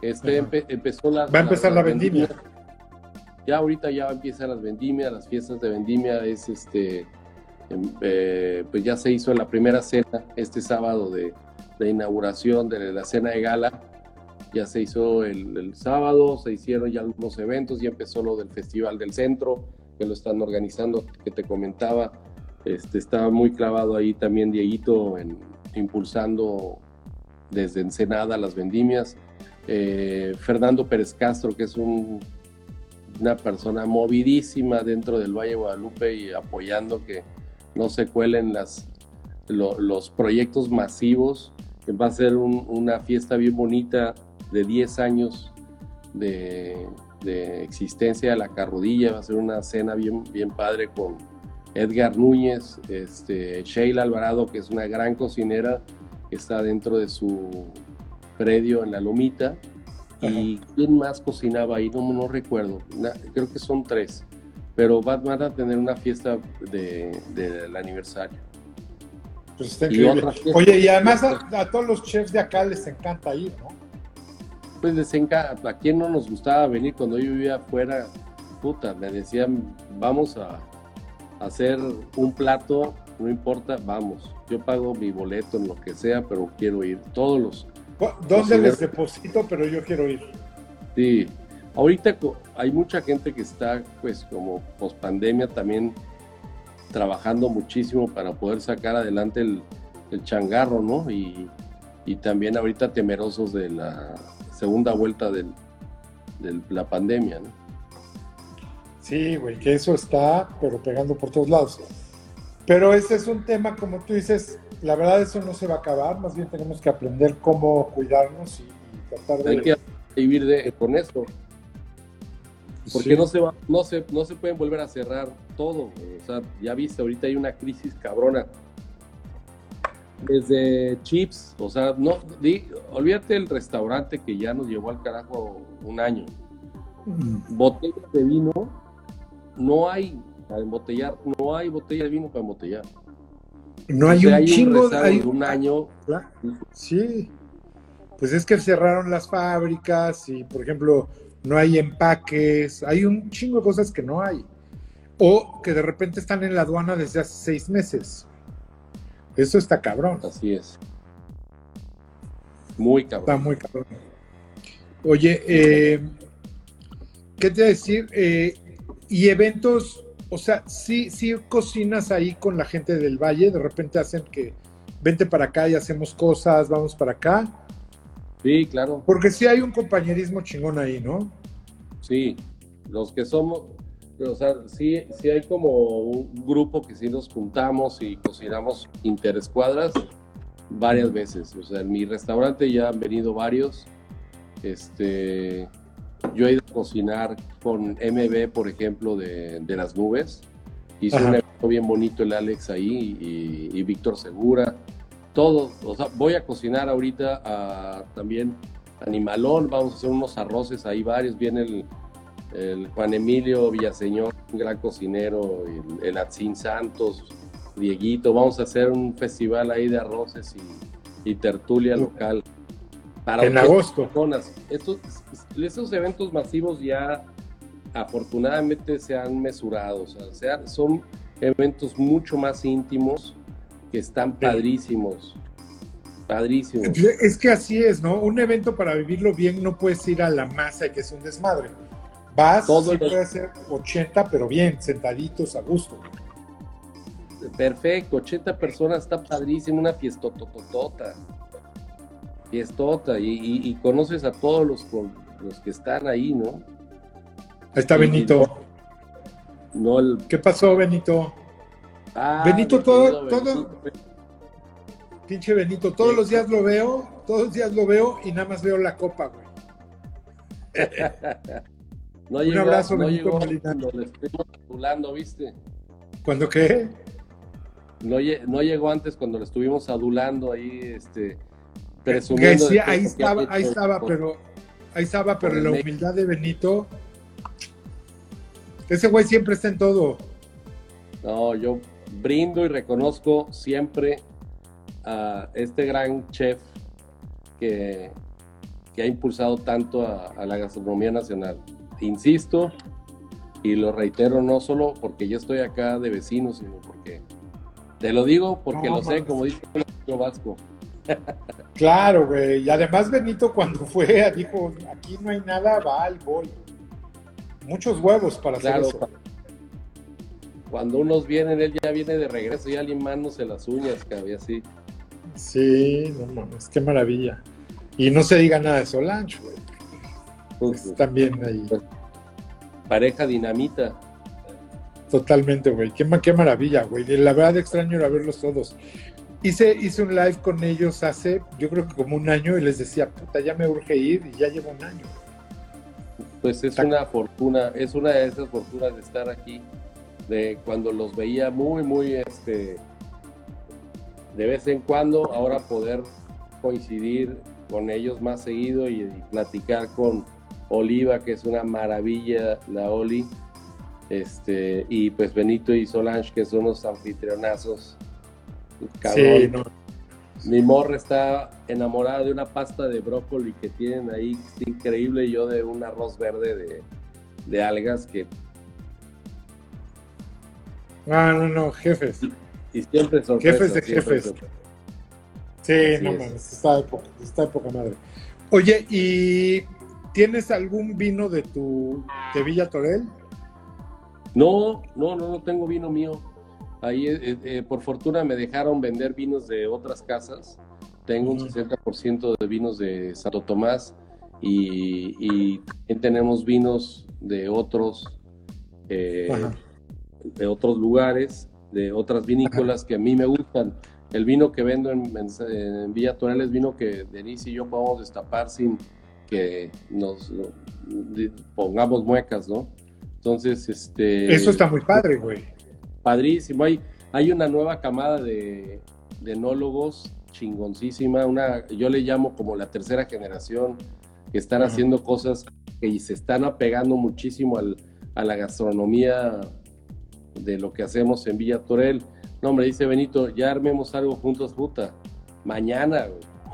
Este empezó la. Va a empezar la, vendimia. Ya ahorita ya empiezan las vendimias, las fiestas de vendimia es este. Eh, pues ya se hizo la primera cena este sábado de, de inauguración de la cena de gala ya se hizo el, sábado, se hicieron ya algunos eventos, ya empezó lo del Festival del Centro, que lo están organizando, que te comentaba. Este, está muy clavado ahí también Dieguito en, impulsando desde Ensenada las vendimias. Eh, Fernando Pérez Castro, que es una persona movidísima dentro del Valle de Guadalupe y apoyando que no se cuelen las, los proyectos masivos va a ser una fiesta bien bonita de 10 años de, existencia de la carrodilla, va a ser una cena bien, bien padre con Edgar Núñez, este, Sheila Alvarado, que es una gran cocinera, que está dentro de su predio en la Lomita. ¿Y quién más cocinaba ahí? No, no recuerdo. creo que son tres. Pero van, a tener una fiesta del aniversario. Pues está increíble. Oye, y además a, todos los chefs de acá les encanta ir, ¿no? Pues les encanta. ¿A quién no nos gustaba venir cuando yo vivía afuera? Puta, me decían, vamos a, hacer un plato, no importa, vamos. Yo pago mi boleto en lo que sea, pero quiero ir. Todos los. ¿Dónde les deposito? Pero yo quiero ir. Sí. Ahorita hay mucha gente que está, pues, como post pandemia también trabajando muchísimo para poder sacar adelante el, changarro, ¿no? Y, también ahorita temerosos de la segunda vuelta de la pandemia, ¿no? Sí, güey, que eso está, pero pegando por todos lados. Pero ese es un tema, como tú dices, la verdad eso no se va a acabar, más bien tenemos que aprender cómo cuidarnos y, tratar de... Hay que vivir de, con esto. Porque no, se va, no, se, no se pueden volver a cerrar todo. O sea, ya viste, ahorita hay una crisis cabrona. Desde chips, o sea, no, olvídate el restaurante que ya nos llevó al carajo un año. Mm. Botellas de vino no hay para embotellar, no hay botella de vino para embotellar. No hay un chingo de un año. Sí. Pues es que cerraron las fábricas y, por ejemplo, no hay empaques, hay un chingo de cosas que no hay. O que de repente están en la aduana desde hace seis meses. Eso está cabrón. Así es. Muy cabrón. Está muy cabrón. Oye, eh, ¿qué te iba a decir? Eh, y eventos, o sea, sí, sí cocinas ahí con la gente del valle, de repente hacen que vente para acá y hacemos cosas, vamos para acá. Sí, claro. Porque sí hay un compañerismo chingón ahí, ¿no? Sí, los que somos, o sea, sí, sí hay como un grupo que sí nos juntamos y cocinamos interescuadras varias veces. O sea, en mi restaurante ya han venido varios. Este, yo he ido a cocinar con MB, por ejemplo, de, las nubes. Hizo un evento bien bonito el Alex ahí y, Víctor Segura. Todos, o sea, voy a cocinar ahorita a, también Animalón, vamos a hacer unos arroces ahí varios. Viene el, Juan Emilio Villaseñor, un gran cocinero, el, el Atzin Santos, Dieguito. Vamos a hacer un festival ahí de arroces y, y tertulia local. Para en agosto. Personas. Estos, estos eventos masivos ya afortunadamente se han mesurado, o sea, son eventos mucho más íntimos que están padrísimos. Padrísimos. Es que así es, ¿no? Un evento para vivirlo bien no puedes ir a la masa y que es un desmadre. Vas, Todo puede ser 80, pero bien, sentaditos a gusto. Perfecto, 80 personas, está padrísimo, una fiestototota fiestota y, y, conoces a todos los, los que están ahí, ¿no? Ahí está Benito. No, ¿Qué pasó, Benito? Ah, Benito, todo, todo. Pinche Benito, todos los días lo veo, todos los días lo veo y nada más veo la copa, güey. Un abrazo, Benito Cuando le estuvimos adulando, ¿viste? ¿Cuándo qué? No, no llegó antes cuando le estuvimos adulando ahí, este Presumiendo sí, ahí estaba, ahí estaba, pero ahí estaba, pero la humildad de Benito. Ese güey siempre está en todo. No, yo brindo y reconozco siempre a este gran chef que, que ha impulsado tanto a, la gastronomía nacional. Insisto y lo reitero no solo porque yo estoy acá de vecino, sino porque te lo digo porque lo sé, como dice el Vasco. Claro, güey. Y además Benito cuando fue dijo, aquí no hay nada, va al gol. Muchos huevos para hacer eso. Cuando unos vienen, él ya viene de regreso, ya limándose las uñas, cabrón, así. Sí, no mames, qué maravilla. Y no se diga nada de Solange, güey. Pues, también ahí. Pues, pareja dinamita. Totalmente, güey. Qué, qué maravilla, güey. La verdad extraño era verlos todos. hice, hice un live con ellos hace, yo creo que como un año, y les decía, puta, ya me urge ir, y ya llevo un año. Pues es una fortuna, es una de esas fortunas de estar aquí, de cuando los veía muy, muy, este, de vez en cuando, ahora poder coincidir con ellos más seguido y, platicar con Oliva, que es una maravilla la Oli, este, y pues Benito y Solange, que son unos anfitrionazos. Sí, no. Mi morra está enamorada de una pasta de brócoli que tienen ahí, es increíble, y yo de un arroz verde de, algas que... Ah, no, no, jefes. Y, siempre son Jefes de jefes. Sí, no mames, está época, está época madre. Oye, ¿y tienes algún vino de tu de Villa Torel? No, no, no, no tengo vino mío. Ahí, eh, eh, por fortuna, me dejaron vender vinos de otras casas. Tengo un 60% de vinos de Santo Tomás y, también tenemos vinos de otros, eh, de otros lugares, de otras vinícolas que a mí me gustan. El vino que vendo en, Villa Torel es vino que Denise y yo podemos destapar sin que nos pongamos muecas, ¿no? Entonces, este... Eso está muy padre, güey. Padrísimo. Hay, hay una nueva camada de, de enólogos chingoncísima, una, yo le llamo como la tercera generación, que están haciendo cosas que se están apegando muchísimo al, a la gastronomía de lo que hacemos en Villa Torel. No, hombre, dice Benito, ya armemos algo juntos, puta. Mañana,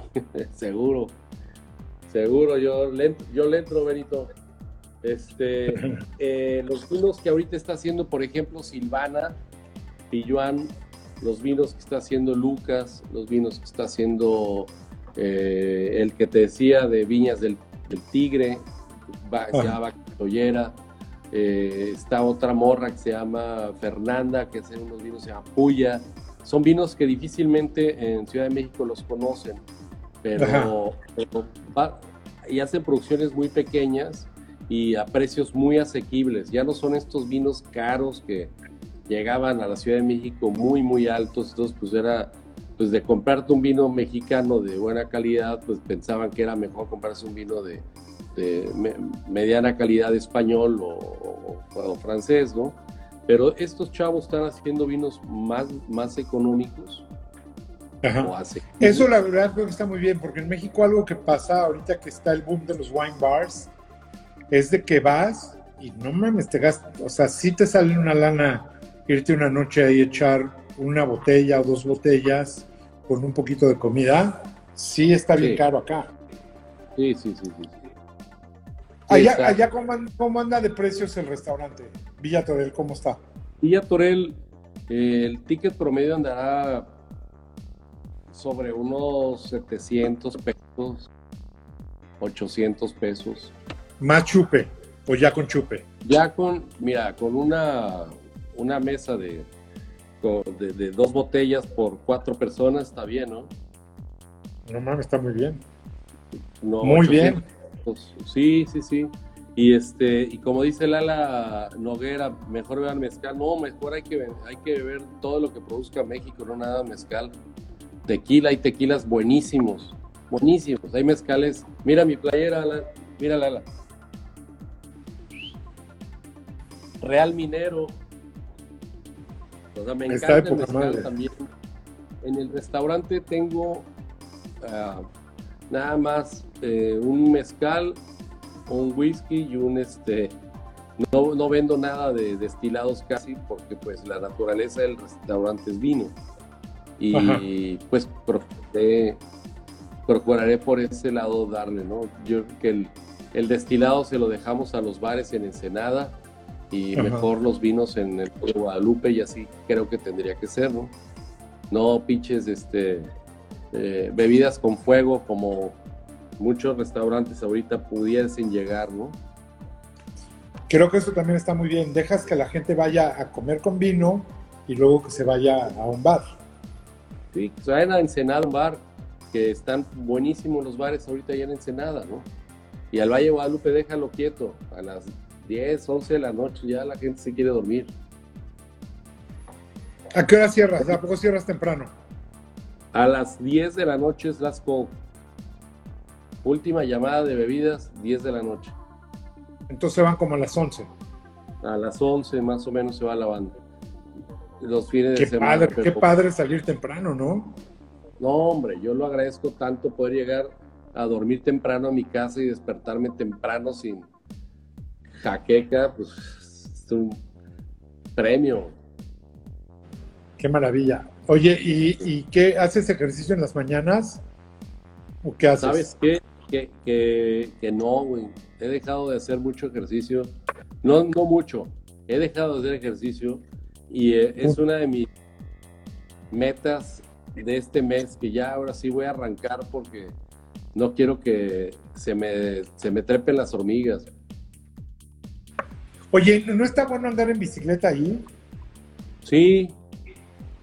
seguro. Seguro, yo le, yo le entro, Benito. Este, eh, los vinos que ahorita está haciendo, por ejemplo, Silvana, Pilluan, los vinos que está haciendo Lucas, los vinos que está haciendo eh, el que te decía de Viñas del, Tigre, se llama Tollera, eh, está otra morra que se llama Fernanda, que hace unos vinos se llama Puya. Son vinos que difícilmente en Ciudad de México los conocen, pero, y hacen producciones muy pequeñas y a precios muy asequibles. Ya no son estos vinos caros que llegaban a la Ciudad de México muy, muy altos. Entonces, pues era, pues de comprarte un vino mexicano de buena calidad, pues pensaban que era mejor comprarse un vino de, mediana calidad español o, francés, ¿no? Pero estos chavos están haciendo vinos más, más económicos. Eso la verdad creo que está muy bien, porque en México algo que pasa ahorita que está el boom de los wine bars, es de que vas y no mames, te gastas, o sea, si te sale una lana irte una noche ahí echar una botella o dos botellas con un poquito de comida, sí está bien caro acá. Sí, sí, sí, sí. Allá, allá ¿cómo, anda de precios el restaurante? Villa Torel, ¿cómo está? Villa Torel, el ticket promedio andará sobre unos 700 pesos, 800 pesos. ¿Más chupe o ya con chupe? Ya con, mira, con una, una mesa de, de, dos botellas por cuatro personas está bien, ¿no? No mames, está muy bien. muy bien. Sí, sí, sí. Y este, y como dice Lala Noguera, mejor beber mezcal. No, mejor hay que, hay que beber todo lo que produzca México, no nada mezcal. Tequila, hay tequilas buenísimos, buenísimos. Hay mezcales. Mira mi playera, mira Lala. Real Minero. O sea, me encanta el mezcal también. En el restaurante tengo ah, nada más eh, un mezcal, un whisky y un este. No, no vendo nada de destilados casi porque pues la naturaleza del restaurante es vino. Y pues procuraré, procuraré por ese lado darle, ¿no? Yo creo que el, el destilado se lo dejamos a los bares en Ensenada y mejor los vinos en el Guadalupe y así creo que tendría que ser, ¿no? No pinches este, eh, bebidas con fuego como muchos restaurantes ahorita pudiesen llegar, ¿no? Creo que eso también está muy bien. Dejas que la gente vaya a comer con vino y luego que se vaya a un bar. Sí, que se vayan a Ensenada, un bar, que están buenísimos los bares ahorita ya en Ensenada, ¿no? Y al Valle Guadalupe déjalo quieto, a las 10, 11 de la noche, ya la gente se quiere dormir. ¿A qué hora cierras? ¿A poco cierras temprano? A las 10 de la noche es Last Call. Última llamada de bebidas, 10 de la noche. Entonces van como a las 11. A las 11 más o menos se va la banda. Los fines Qué de semana. padre, qué padre salir temprano, ¿no? No, hombre, yo lo agradezco tanto poder llegar a dormir temprano a mi casa y despertarme temprano sin jaqueca, pues es un premio. Qué maravilla. Oye, ¿y, y qué haces ejercicio en las mañanas? ¿O qué haces? ¿Sabes qué? Que, que, que no, güey. He dejado de hacer mucho ejercicio. No, no mucho. He dejado de hacer ejercicio y eh, es una de mis metas de este mes que ya ahora sí voy a arrancar porque no quiero que se me, se me trepen las hormigas. Oye, ¿no está bueno andar en bicicleta ahí? Sí,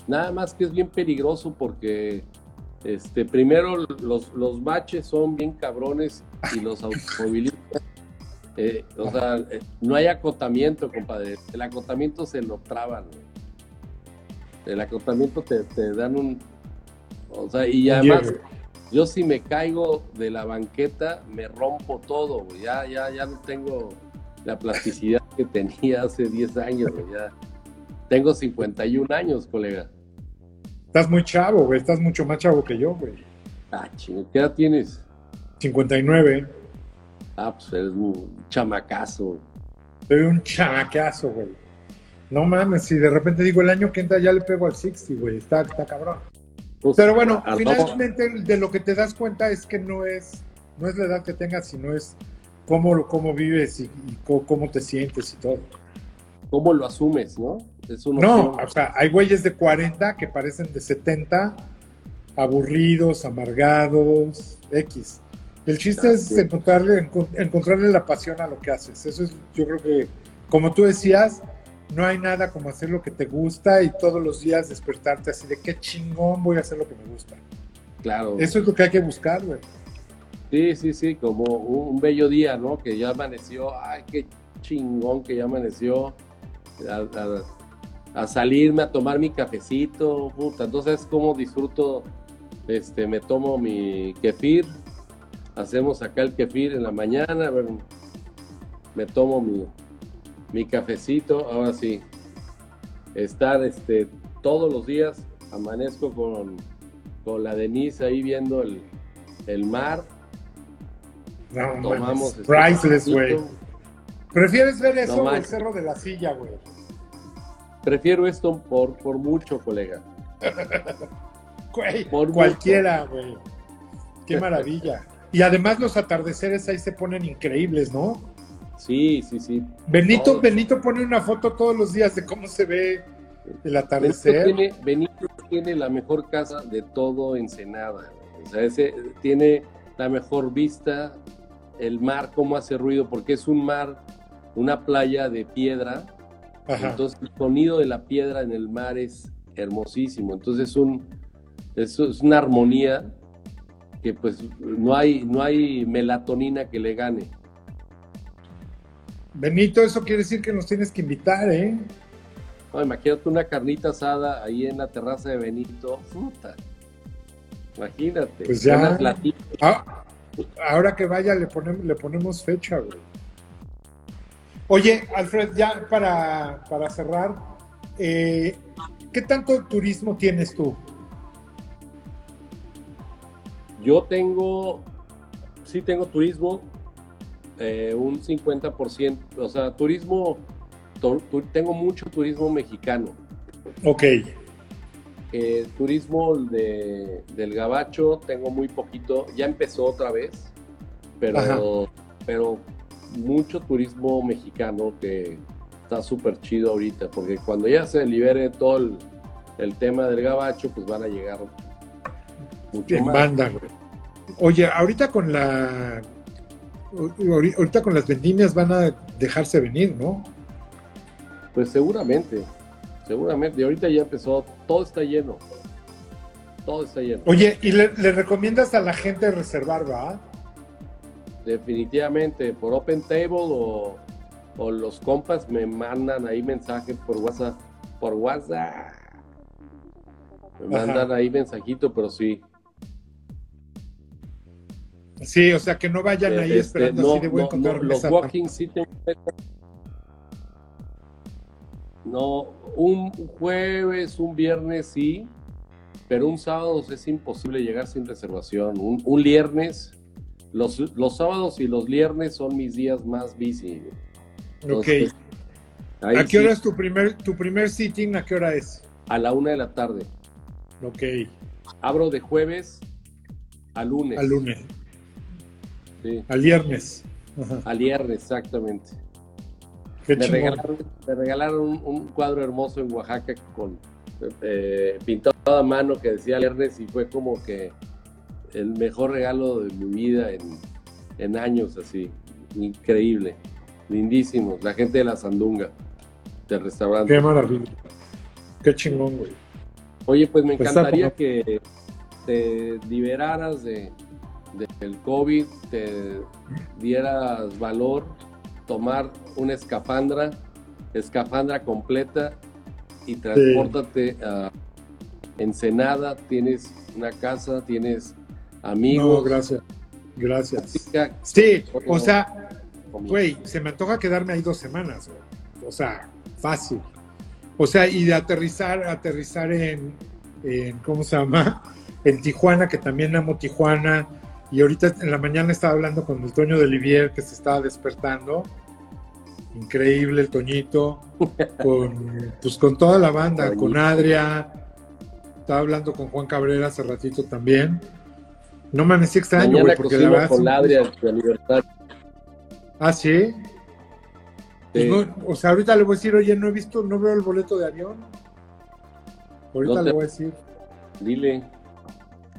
nada más que es bien peligroso porque este, primero los, los baches son bien cabrones y los automovilistas, eh, o sea, eh, no hay acotamiento, compadre. El acotamiento se lo traban. güey. El acotamiento te, te dan un... O sea, y además, yo si me caigo de la banqueta, me rompo todo. Ya, ya, ya no tengo la plasticidad que tenía hace 10 años. Ya tengo 51 años, colega. Estás muy chavo, güey. Estás mucho más chavo que yo, güey. Ah, chingo, ¿qué edad tienes? 59. Ah, pues eres un chamacazo. Soy un chamacazo, güey. No mames, si de repente digo el año que entra ya le pego al 60, güey. Está, está cabrón. Pues, Pero bueno, al finalmente de lo que te das cuenta es que no es, no es la edad que tengas, sino es cómo, cómo vives y, cómo te sientes y todo. ¿Cómo lo asumes, no? Es una No, opción. o sea, hay güeyes de 40 que parecen de 70, aburridos, amargados, X. El chiste es encontrarle, encon- encontrarle la pasión a lo que haces. Eso es, yo creo que, como tú decías, no hay nada como hacer lo que te gusta y todos los días despertarte así de qué chingón voy a hacer lo que me gusta. Claro. Eso es lo que hay que buscar, güey. Sí, sí, sí, como un, un bello día, ¿no? Que ya amaneció, ay, qué chingón que ya amaneció. A, a- a salirme a tomar mi cafecito, puta. Entonces, ¿cómo disfruto? Este, me tomo mi kefir, hacemos acá el kefir en la mañana, bueno, me tomo mi, mi cafecito, ahora sí, estar este, todos los días, amanezco con, con la Denise ahí viendo el, el mar, No, tomamos mames. este Priceless, güey. ¿Prefieres ver eso No o el cerro de la silla, güey? Prefiero esto por, por mucho, colega. Güey, Por cualquiera, güey. Qué maravilla. Y además los atardeceres ahí se ponen increíbles, ¿no? Sí, sí, sí. Benito, Todos. Benito pone una foto todos los días de cómo se ve el Benito atardecer. tiene, Benito tiene la mejor casa de todo Ensenada. O sea, ese tiene la mejor vista, el mar, cómo hace ruido, porque es un mar, una playa de piedra. Ajá. Entonces el sonido de la piedra en el mar es hermosísimo. Entonces es, un, es, es una armonía que pues no hay, no hay melatonina que le gane. Benito, eso quiere decir que nos tienes que invitar, ¿eh? No, imagínate una carnita asada ahí en la terraza de Benito. Puta. Imagínate. Pues ya. Ah, ahora que vaya le ponemos, le ponemos fecha, güey. Oye, Alfred, ya para, para cerrar, eh, ¿qué tanto turismo tienes tú? Yo tengo, sí tengo turismo, eh, un 50%, o sea, turismo, tu- tu- tengo mucho turismo mexicano. Ok, Eh, turismo de, del Gabacho, tengo muy poquito, ya empezó otra vez, pero, Ajá. pero mucho turismo mexicano que está súper chido ahorita, porque cuando ya se libere todo el, el tema del Gabacho, pues van a llegar mucho en más. banda, güey. Oye, ahorita con la ahori- ahorita con las vendimias van a dejarse venir, ¿no? Pues seguramente, seguramente. Y ahorita ya empezó, todo está lleno. Todo está lleno. Oye, ¿y le, le recomiendas a la gente reservar, va? Definitivamente, por Open Table o, o los compas me mandan ahí mensajes por WhatsApp. Por WhatsApp. Me mandan ahí mensajito, pero sí. Sí, o sea, que no vayan ahí Este, esperando no, así de a no, los walking sí te- No, un jueves, un viernes sí, pero un sábado es imposible llegar sin reservación. Un, un viernes, los, los sábados y los viernes son mis días más busy. Ok. Entonces, ahí ¿A qué sí, hora es tu primer, tu primer sitting? ¿A qué hora es? A la una de la tarde. Ok, Abro de jueves a lunes. al lunes, Sí, al viernes. Ajá. al viernes, exactamente. Qué Me regalaron, me regalaron un, un cuadro hermoso en Oaxaca con eh, pintado a mano que decía viernes y fue como que el mejor regalo de mi vida en, en años así. Increíble. Lindísimos. La gente de la Sandunga, del restaurante. Qué maravilla. Qué chingón, güey. Oye, pues me Pues encantaría que te liberaras de, del COVID, te dieras valor, tomar una escafandra, escafandra completa y transpórtate a Ensenada, tienes una casa, tienes No, amigos. gracias. Gracias. chica, Sí, o sea, güey, se me antoja quedarme ahí dos semanas, güey. O sea, fácil. O sea, y de aterrizar, aterrizar en, en, ¿cómo se llama? En Tijuana, que también amo Tijuana. Y ahorita en la mañana estaba hablando con el Toño de Olivier, que se estaba despertando. Increíble el Toñito. Con, pues con toda la banda, con. Adria. Estaba hablando con Juan Cabrera hace ratito también. No me amanecí extraño, Mañana güey, porque la verdad. con de aniversario. Ah, sí. Pues Sí. no, o sea, ahorita le voy a decir, oye, no he visto, no veo el boleto de avión. Ahorita No te- le voy a decir. Dile.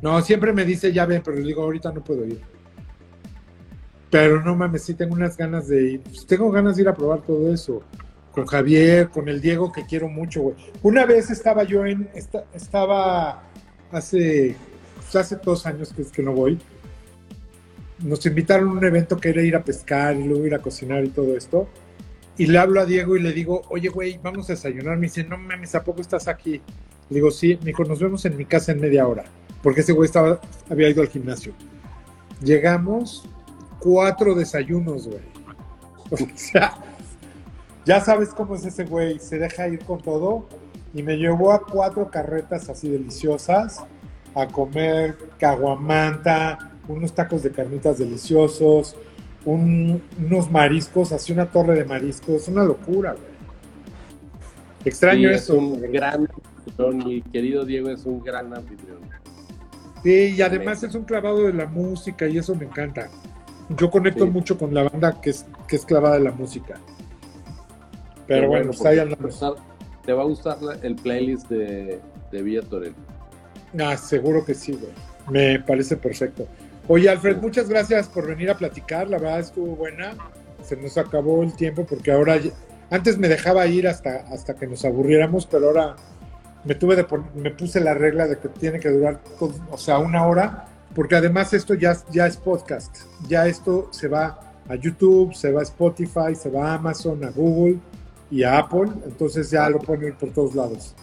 No, siempre me dice, ya ven, pero le digo, ahorita no puedo ir. Pero no mames, sí tengo unas ganas de ir. Pues tengo ganas de ir a probar todo eso. Con Javier, con el Diego, que quiero mucho, güey. Una vez estaba yo en, esta- estaba hace, pues hace dos años que es que no voy. Nos invitaron a un evento que era ir a pescar y luego ir a cocinar y todo esto. Y le hablo a Diego y le digo, oye, güey, vamos a desayunar. Me dice, no mames, ¿a poco estás aquí? Le digo, sí, me dijo, nos vemos en mi casa en media hora. Porque ese güey estaba, había ido al gimnasio. Llegamos, cuatro desayunos, güey. O sea, ya sabes cómo es ese güey, se deja ir con todo. Y me llevó a cuatro carretas así deliciosas a comer caguamanta, unos tacos de carnitas deliciosos, un- unos mariscos, así una torre de mariscos, una locura, güey. Extraño Sí, es eso. un gran anfitrión. Mi querido Diego es un gran anfitrión. Sí, y además es un clavado de la música y eso me encanta. Yo conecto Sí. mucho con la banda que es, que es clavada de la música. Pero Qué bueno, pues ahí te va a andamos. gustar- Te va a gustar la- el playlist de, de Villa Torel. Ah, seguro que sí, güey. Me parece perfecto. Oye, Alfred, muchas gracias por venir a platicar. La verdad estuvo buena. Se nos acabó el tiempo porque ahora antes me dejaba ir hasta, hasta que nos aburriéramos, pero ahora me tuve me puse la regla de que tiene que durar, o sea, una hora, porque además esto ya, ya es podcast. Ya esto se va a YouTube, se va a Spotify, se va a Amazon, a Google y a Apple. Entonces ya lo ir por todos lados.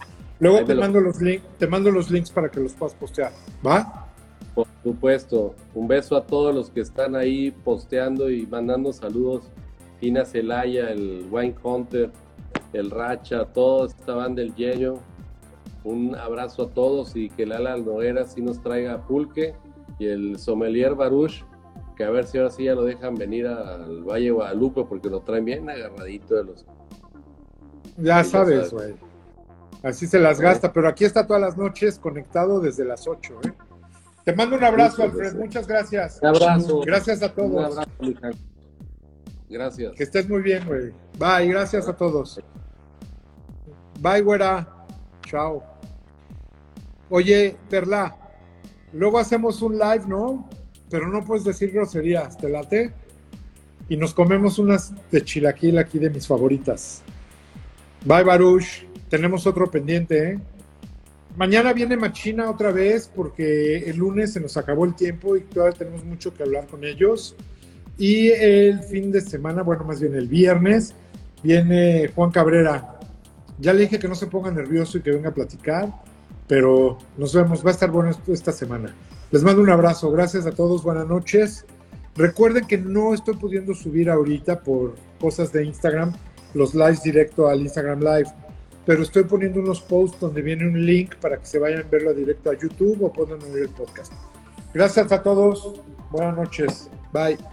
Luego Ahí te lo- mando los links, te mando los links para que los puedas postear. ¿Va? Por supuesto, un beso a todos los que están ahí posteando y mandando saludos. Tina Celaya, el Wine Hunter, el Racha, toda esta banda del Yello. Un abrazo a todos y que Lala Noguera sí nos traiga pulque y el sommelier Baruch, que a ver si ahora sí ya lo dejan venir al Valle de Guadalupe porque lo traen bien agarradito de los... Ya sabes. güey. Así se las gasta, pero aquí está todas las noches conectado desde las 8. ¿eh? Te mando un abrazo, Alfred. Muchas gracias. Un abrazo. Gracias a Un todos. abrazo, mija. Gracias. Que estés muy bien, güey. Bye, gracias a todos. Bye, güera. Chao. Oye, Perla, luego hacemos un live, ¿no? Pero no puedes decir groserías, ¿te late? Y nos comemos unas de chilaquil aquí de mis favoritas. Bye, Baruch. Tenemos otro pendiente, ¿eh? Mañana viene Machina otra vez porque el lunes se nos acabó el tiempo y todavía tenemos mucho que hablar con ellos. Y el fin de semana, bueno, más bien el viernes, viene Juan Cabrera. Ya le dije que no se ponga nervioso y que venga a platicar. Pero nos vemos, va a estar bueno esta semana. Les mando un abrazo, gracias a todos, buenas noches. Recuerden que no estoy pudiendo subir ahorita por cosas de Instagram los lives directo al Instagram Live, pero estoy poniendo unos posts donde viene un link para que se vayan a verlo directo a YouTube o puedan oír el podcast. Gracias a todos, buenas noches, bye.